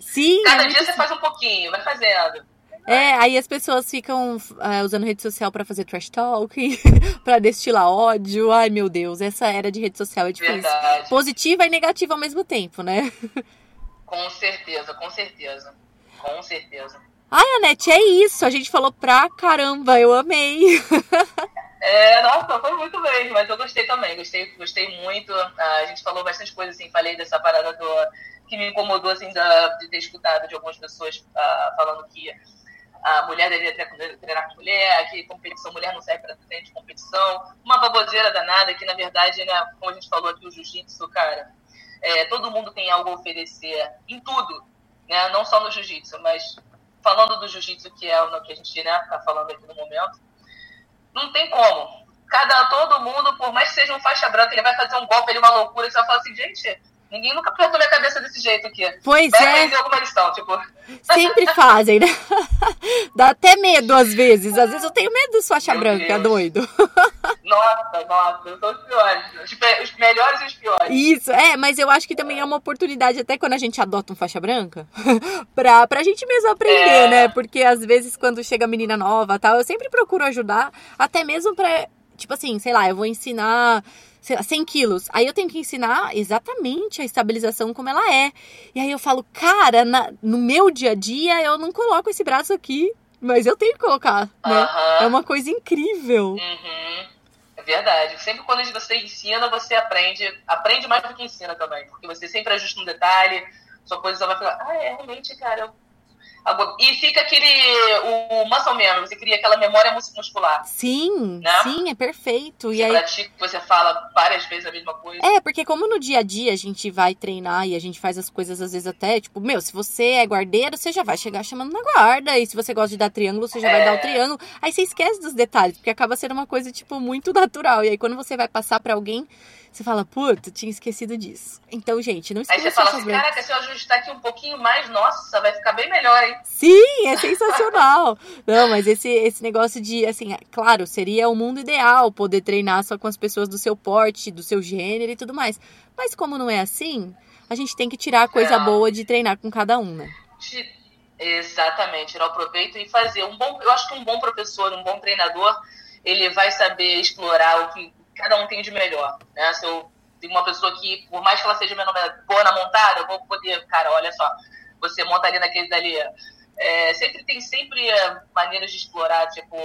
Sim. Cada é dia você faz um pouquinho, vai fazendo. É, aí as pessoas ficam uh, usando rede social para fazer trash talk, para destilar ódio. Ai, meu Deus, essa era de rede social é difícil. Verdade. Positiva e negativa ao mesmo tempo, né? Com certeza, com certeza. Com certeza. Ai, Anete, é isso. A gente falou pra caramba, eu amei. É, nossa, foi muito bem, mas eu gostei também, gostei, gostei muito. Ah, a gente falou bastante coisas, assim, falei dessa parada do, que me incomodou, assim, da, de ter escutado de algumas pessoas uh, falando que a mulher deveria treinar com mulher, que competição, mulher não serve para treino de competição. Uma baboseira danada que, na verdade, né, como a gente falou aqui, o jiu-jitsu, cara, é, todo mundo tem algo a oferecer em tudo, né? Não só no jiu-jitsu, mas falando do jiu-jitsu, que é o que a gente né, tá falando aqui no momento, não tem como. Cada, todo mundo, por mais que seja um faixa branca, ele vai fazer um golpe ali, uma loucura, e você vai falar assim, gente, Ninguém nunca apertou minha cabeça desse jeito aqui. Pois Vai é. alguma lição, tipo. Sempre fazem, né? Dá até medo às vezes. Às vezes eu tenho medo dos faixa Meu branca, Deus. doido. Nossa, nossa, os piores. Os, pe- os melhores e os piores. Isso, é, mas eu acho que também é uma oportunidade, até quando a gente adota um faixa branca, pra, pra gente mesmo aprender, É. né? Porque às vezes quando chega menina nova tal, eu sempre procuro ajudar, até mesmo pra, tipo assim, sei lá, eu vou ensinar. Sei lá, 100 quilos. Aí eu tenho que ensinar exatamente a estabilização como ela é. E aí eu falo, cara, na- no meu dia a dia eu não coloco esse braço aqui, mas eu tenho que colocar, né? Aham. É uma coisa incrível. Uhum. É verdade. Sempre quando você ensina, você aprende. Aprende mais do que ensina também. Porque você sempre ajusta um detalhe, sua posição vai ficar. Ah, é, realmente, cara. eu- E fica aquele. O muscle memory, você cria aquela memória mus- muscular. Sim, Né? sim, é perfeito. E Você aí pratica, você fala várias vezes a mesma coisa. É, porque como no dia a dia a gente vai treinar e a gente faz as coisas às vezes até, tipo, meu, se você é guardeiro, você já vai chegar chamando na guarda. E se você gosta de dar triângulo, você já vai É. dar o triângulo. Aí você esquece dos detalhes, porque acaba sendo uma coisa, tipo, muito natural. E aí quando você vai passar pra alguém, você fala, puta, tinha esquecido disso. Então, gente, não Aí esqueça você fala assim, brancas. caraca, se eu ajustar aqui um pouquinho mais, nossa, vai ficar bem melhor, hein? Sim, é sensacional. Não, mas esse, esse negócio de, assim, é- claro, seria o mundo ideal poder treinar só com as pessoas do seu porte, do seu gênero e tudo mais. Mas como não é assim, a gente tem que tirar a coisa É. boa de treinar com cada um, né? Exatamente, tirar o proveito e fazer. Um bom, eu acho que um bom professor, um bom treinador, ele vai saber explorar o que cada um tem de melhor. Né? Se eu tenho uma pessoa que, por mais que ela seja boa na montada, eu vou poder, cara, olha só, você monta ali naquele dali. É, sempre tem sempre é, maneiras de explorar, tipo,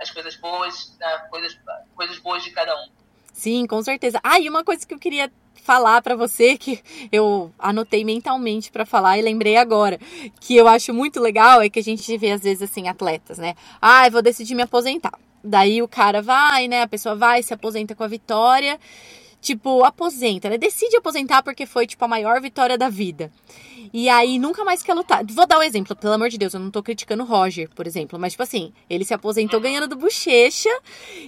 as coisas boas, né? coisas, coisas boas de cada um. Sim, com certeza. Ah, e uma coisa que eu queria falar pra você que eu anotei mentalmente pra falar e lembrei agora, que eu acho muito legal é que a gente vê às vezes assim atletas, né? Ah, eu vou decidir me aposentar. Daí o cara vai, né? A pessoa vai, se aposenta com a vitória. Tipo, aposenta, né? Decide aposentar porque foi, tipo, a maior vitória da vida. E aí nunca mais quer lutar. Vou dar um exemplo, pelo amor de Deus, eu não tô criticando o Roger, por exemplo. Mas, tipo assim, ele se aposentou ganhando do Bochecha.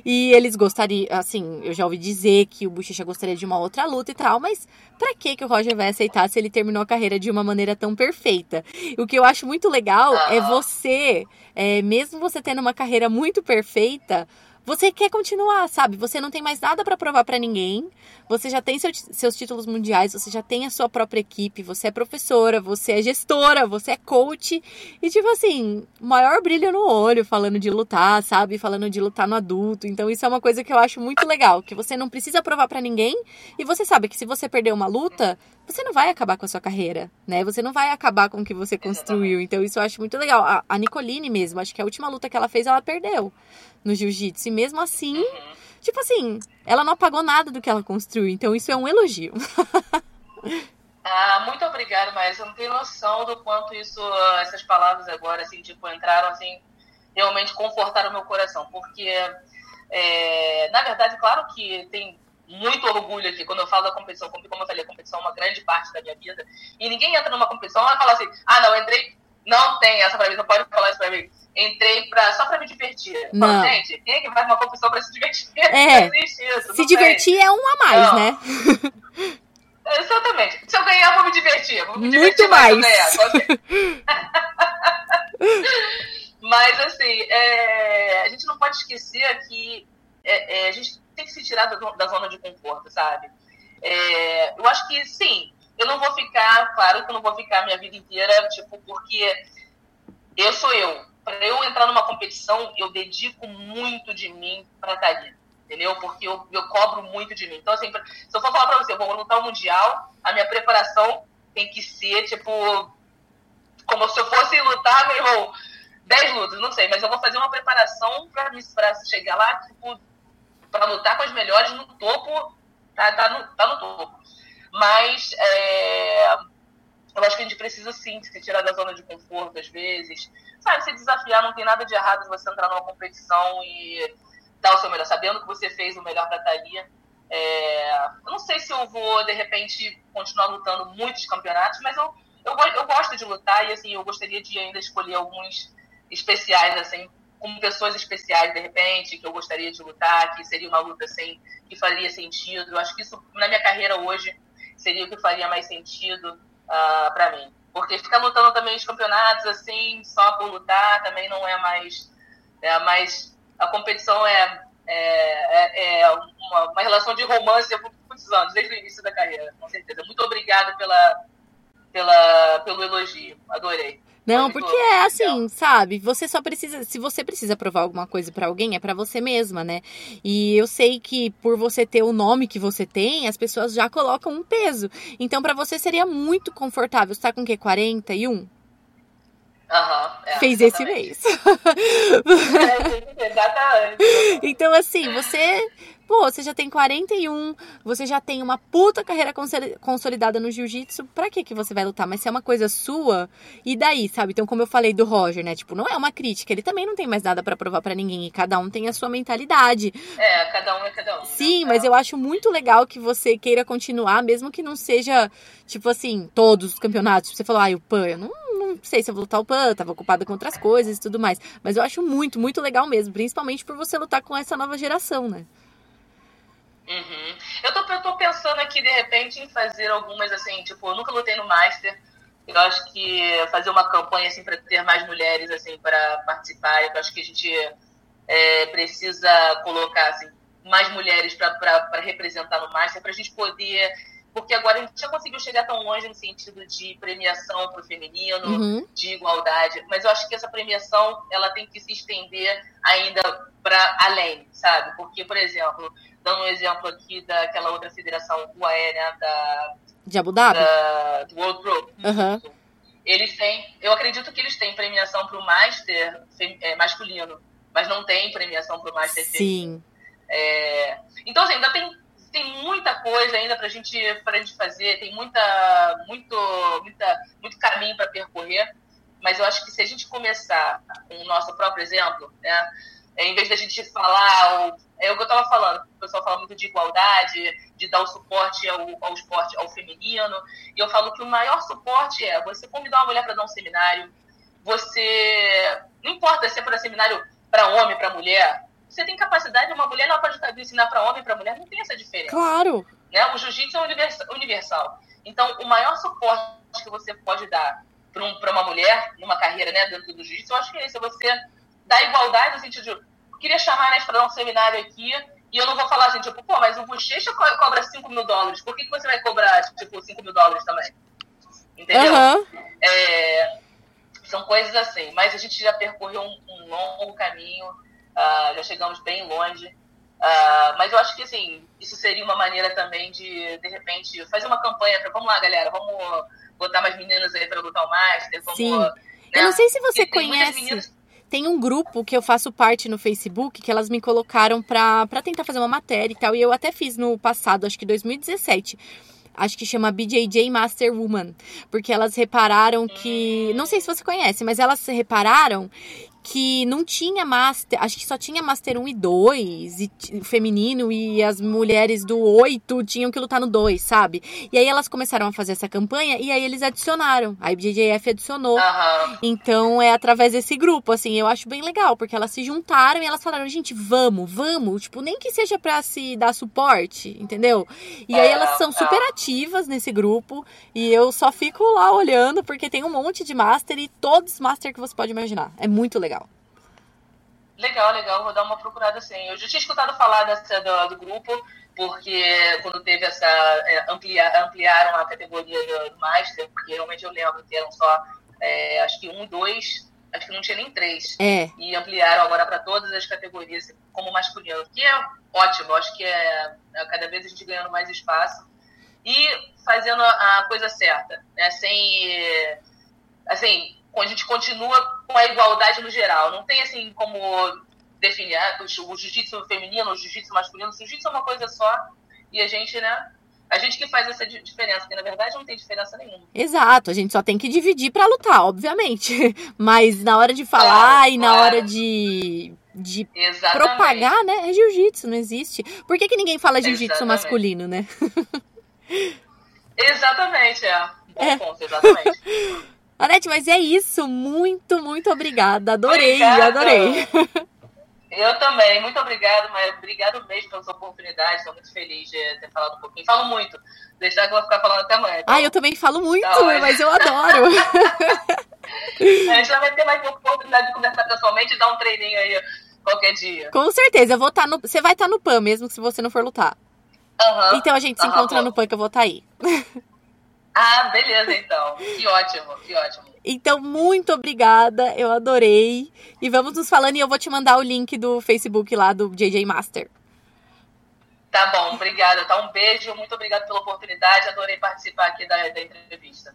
E eles gostariam, assim, eu já ouvi dizer que o Bochecha gostaria de uma outra luta e tal, mas pra que que o Roger vai aceitar se ele terminou a carreira de uma maneira tão perfeita? O que eu acho muito legal é Aham. você, é, mesmo você tendo uma carreira muito perfeita, você quer continuar, sabe? Você não tem mais nada pra provar pra ninguém. Você já tem seu- seus títulos mundiais, você já tem a sua própria equipe, você é professora, você é gestora, você é coach. E tipo assim, maior brilho no olho falando de lutar, sabe? Falando de lutar no adulto. Então isso é uma coisa que eu acho muito legal, que você não precisa provar pra ninguém e você sabe que se você perder uma luta, você não vai acabar com a sua carreira, né? Você não vai acabar com o que você construiu. Então isso eu acho muito legal. A, a Nicoline mesmo, acho que a última luta que ela fez, ela perdeu no jiu-jitsu. E mesmo assim, Uhum. tipo assim, ela não apagou nada do que ela construiu. Então isso é um elogio. Ah, muito obrigada, mas eu não tenho noção do quanto isso, essas palavras agora, assim, tipo, entraram, assim, realmente confortaram meu coração, porque, é, na verdade, claro que tem muito orgulho aqui quando eu falo da competição, como eu falei, a competição é uma grande parte da minha vida, e ninguém entra numa competição e fala assim, ah, não, entrei, não tem essa pra mim, não pode falar isso pra mim, entrei pra, só pra me divertir. Falo, Não. gente, quem é que vai numa competição pra se divertir? É. Não existe isso, Se não tem. divertir é um a mais, Não. né? Exatamente. Se eu ganhar, eu vou me divertir. Vou me Muito divertir mais. eu mais. certeza. Mas, assim, é, a gente não pode esquecer que é, é, a gente tem que se tirar da, da zona de conforto, sabe? É, eu acho que, sim, eu não vou ficar, claro que eu não vou ficar minha vida inteira, tipo, porque eu sou eu. Para eu entrar numa competição, eu dedico muito de mim para estar ali. Entendeu? Porque eu, eu cobro muito de mim. Então, assim, se eu for falar pra você, eu vou lutar o Mundial, a minha preparação tem que ser, tipo, como se eu fosse lutar, meu irmão, 10 lutas, não sei, mas eu vou fazer uma preparação pra chegar lá, tipo, pra lutar com as melhores no topo, tá, tá, no, tá no topo. Mas, é, eu acho que a gente precisa sim se tirar da zona de conforto às vezes. Sabe, se desafiar, não tem nada de errado se você entrar numa competição e dar o seu melhor, sabendo que você fez o melhor pra estar ali. É, eu não sei se eu vou, de repente, continuar lutando muitos campeonatos, mas eu, eu, eu gosto de lutar e, assim, eu gostaria de ainda escolher alguns especiais, assim, com pessoas especiais, de repente, que eu gostaria de lutar, que seria uma luta, assim, que faria sentido. Eu acho que isso, na minha carreira hoje, seria o que faria mais sentido uh, ah, para mim. Porque ficar lutando também os campeonatos, assim, só por lutar, também não é mais. É mais a competição é, é, é, é uma, uma, relação de romance há muitos anos, desde o início da carreira, com certeza. Muito obrigada pela, pela, pelo elogio, adorei. Não, porque é assim, sabe? Você só precisa, se você precisa provar alguma coisa para alguém, é para você mesma, né? E eu sei que por você ter o nome que você tem, as pessoas já colocam um peso. Então para você seria muito confortável. Você tá com o quê? 41? Uhum, é, Fez esse mês. É, exatamente. então, assim, você Pô, você já tem 41, você já tem uma puta carreira consolidada no jiu-jitsu, pra que que você vai lutar? Mas se é uma coisa sua, e daí, sabe? Então, como eu falei do Roger, né? Tipo, não é uma crítica, ele também não tem mais nada para provar para ninguém, e cada um tem a sua mentalidade. É, cada um é cada um. Né? Sim, mas eu acho muito legal que você queira continuar, mesmo que não seja, tipo assim, todos os campeonatos. Você falou, ah, o PAN, eu não, não sei se eu vou lutar o PAN, tava ocupada com outras coisas e tudo mais. Mas eu acho muito, muito legal mesmo, principalmente por você lutar com essa nova geração, né? Uhum. Eu, tô, eu tô pensando aqui, de repente, em fazer algumas, assim, tipo, eu nunca lutei no Master. Eu acho que fazer uma campanha, assim, para ter mais mulheres, assim, para participarem. Eu acho que a gente é, precisa colocar, assim, mais mulheres para representar no Master, para a gente poder porque agora a gente já conseguiu chegar tão longe no sentido de premiação para o feminino, uhum. de igualdade, mas eu acho que essa premiação ela tem que se estender ainda para além, sabe? Porque, por exemplo, dando um exemplo aqui daquela outra federação UAE, né, da, de Abu Dhabi? Da, do World Pro. Uhum. Eles têm, eu acredito que eles têm premiação para o Master é, masculino, mas não tem premiação para o Master Sim. feminino. É, então, assim, ainda tem tem muita coisa ainda para a gente fazer, tem muita, muito, muita, muito caminho para percorrer, mas eu acho que se a gente começar com o nosso próprio exemplo, né, em vez da gente falar, é o que eu estava falando, o pessoal fala muito de igualdade, de dar o suporte ao, ao esporte, ao feminino, e eu falo que o maior suporte é você convidar uma mulher para dar um seminário, você, não importa se é para seminário para homem, para mulher, você tem capacidade, uma mulher não pode ensinar para homem e para mulher, não tem essa diferença. Claro. Né? O jiu-jitsu é universal. Então, o maior suporte que você pode dar para um, uma mulher, numa carreira né, dentro do jiu-jitsu, eu acho que é isso, é você dar igualdade no sentido de, eu queria chamar a para dar um seminário aqui, e eu não vou falar assim, tipo, pô, mas o Bochecha cobra 5 mil dólares, por que, que você vai cobrar, tipo, 5 mil dólares também? Entendeu? Uhum. É, são coisas assim, mas a gente já percorreu um, um longo caminho, uh, já chegamos bem longe. Uh, mas eu acho que assim, isso seria uma maneira também de, de repente, fazer uma campanha para vamos lá, galera, vamos botar mais meninas aí para lutar o Master. Vamos, Sim. Né? Eu não sei se você conhece. Tem um grupo que eu faço parte no Facebook que elas me colocaram para tentar fazer uma matéria e tal. E eu até fiz no passado, acho que 2017 acho que chama BJJ Master Woman, porque elas repararam que, não sei se você conhece, mas elas repararam que não tinha Master, acho que só tinha Master 1 e 2, e, feminino, e as mulheres do 8 tinham que lutar no 2, sabe? E aí elas começaram a fazer essa campanha e aí eles adicionaram, a IBJJF adicionou. Uhum. Então é através desse grupo, assim, eu acho bem legal, porque elas se juntaram e elas falaram, gente, vamos, vamos, tipo, nem que seja pra se dar suporte, entendeu? E aí elas são super ativas nesse grupo e eu só fico lá olhando, porque tem um monte de Master e todos os Master que você pode imaginar. É muito legal. Legal, legal, vou dar uma procurada sim. Eu já tinha escutado falar dessa, do, do grupo, porque quando teve essa. É, amplia, ampliaram a categoria do, do, Master, porque realmente eu lembro que eram só, é, acho que um, dois, acho que não tinha nem três. É. E ampliaram agora para todas as categorias, como masculino, que é ótimo, acho que é, é cada vez a gente ganhando mais espaço e fazendo a coisa certa, né? Sem. Assim, a gente continua com a igualdade no geral. Não tem assim como definir ah, o jiu-jitsu feminino, o jiu-jitsu masculino. O jiu-jitsu é uma coisa só e a gente, né? A gente que faz essa diferença, porque na verdade não tem diferença nenhuma. Exato, a gente só tem que dividir para lutar, obviamente. Mas na hora de falar claro, e na claro. hora de, de propagar, né? É jiu-jitsu, não existe. Por que, que ninguém fala jiu-jitsu masculino, né? exatamente, é. Bom é. ponto, exatamente. Anete, mas é isso. Muito, muito obrigada. Adorei, obrigada. adorei. Eu também, muito obrigado, mas obrigado mesmo pela sua oportunidade. Estou muito feliz de ter falado um pouquinho. Falo muito. Deixar que eu vou ficar falando até amanhã. Então... Ah, eu também falo muito, tá mas eu adoro. a gente vai ter mais oportunidade de conversar pessoalmente e dar um treininho aí qualquer dia. Com certeza, eu vou estar tá no. Você vai estar tá no PAN mesmo se você não for lutar. Uhum. Então a gente se encontra no PAN que eu vou estar aí. Ah, beleza, então. Que ótimo, que ótimo. Então, muito obrigada, eu adorei. E vamos nos falando e eu vou te mandar o link do Facebook lá do JJ Master. Tá bom, obrigada. Tá, um beijo, muito obrigada pela oportunidade. Adorei participar aqui da, da entrevista.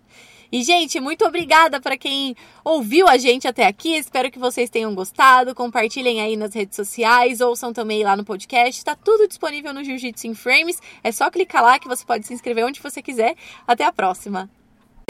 E, gente, muito obrigada para quem ouviu a gente até aqui. Espero que vocês tenham gostado. Compartilhem aí nas redes sociais, ouçam também lá no podcast. Está tudo disponível no Jiu-Jitsu em Frames. É só clicar lá que você pode se inscrever onde você quiser. Até a próxima!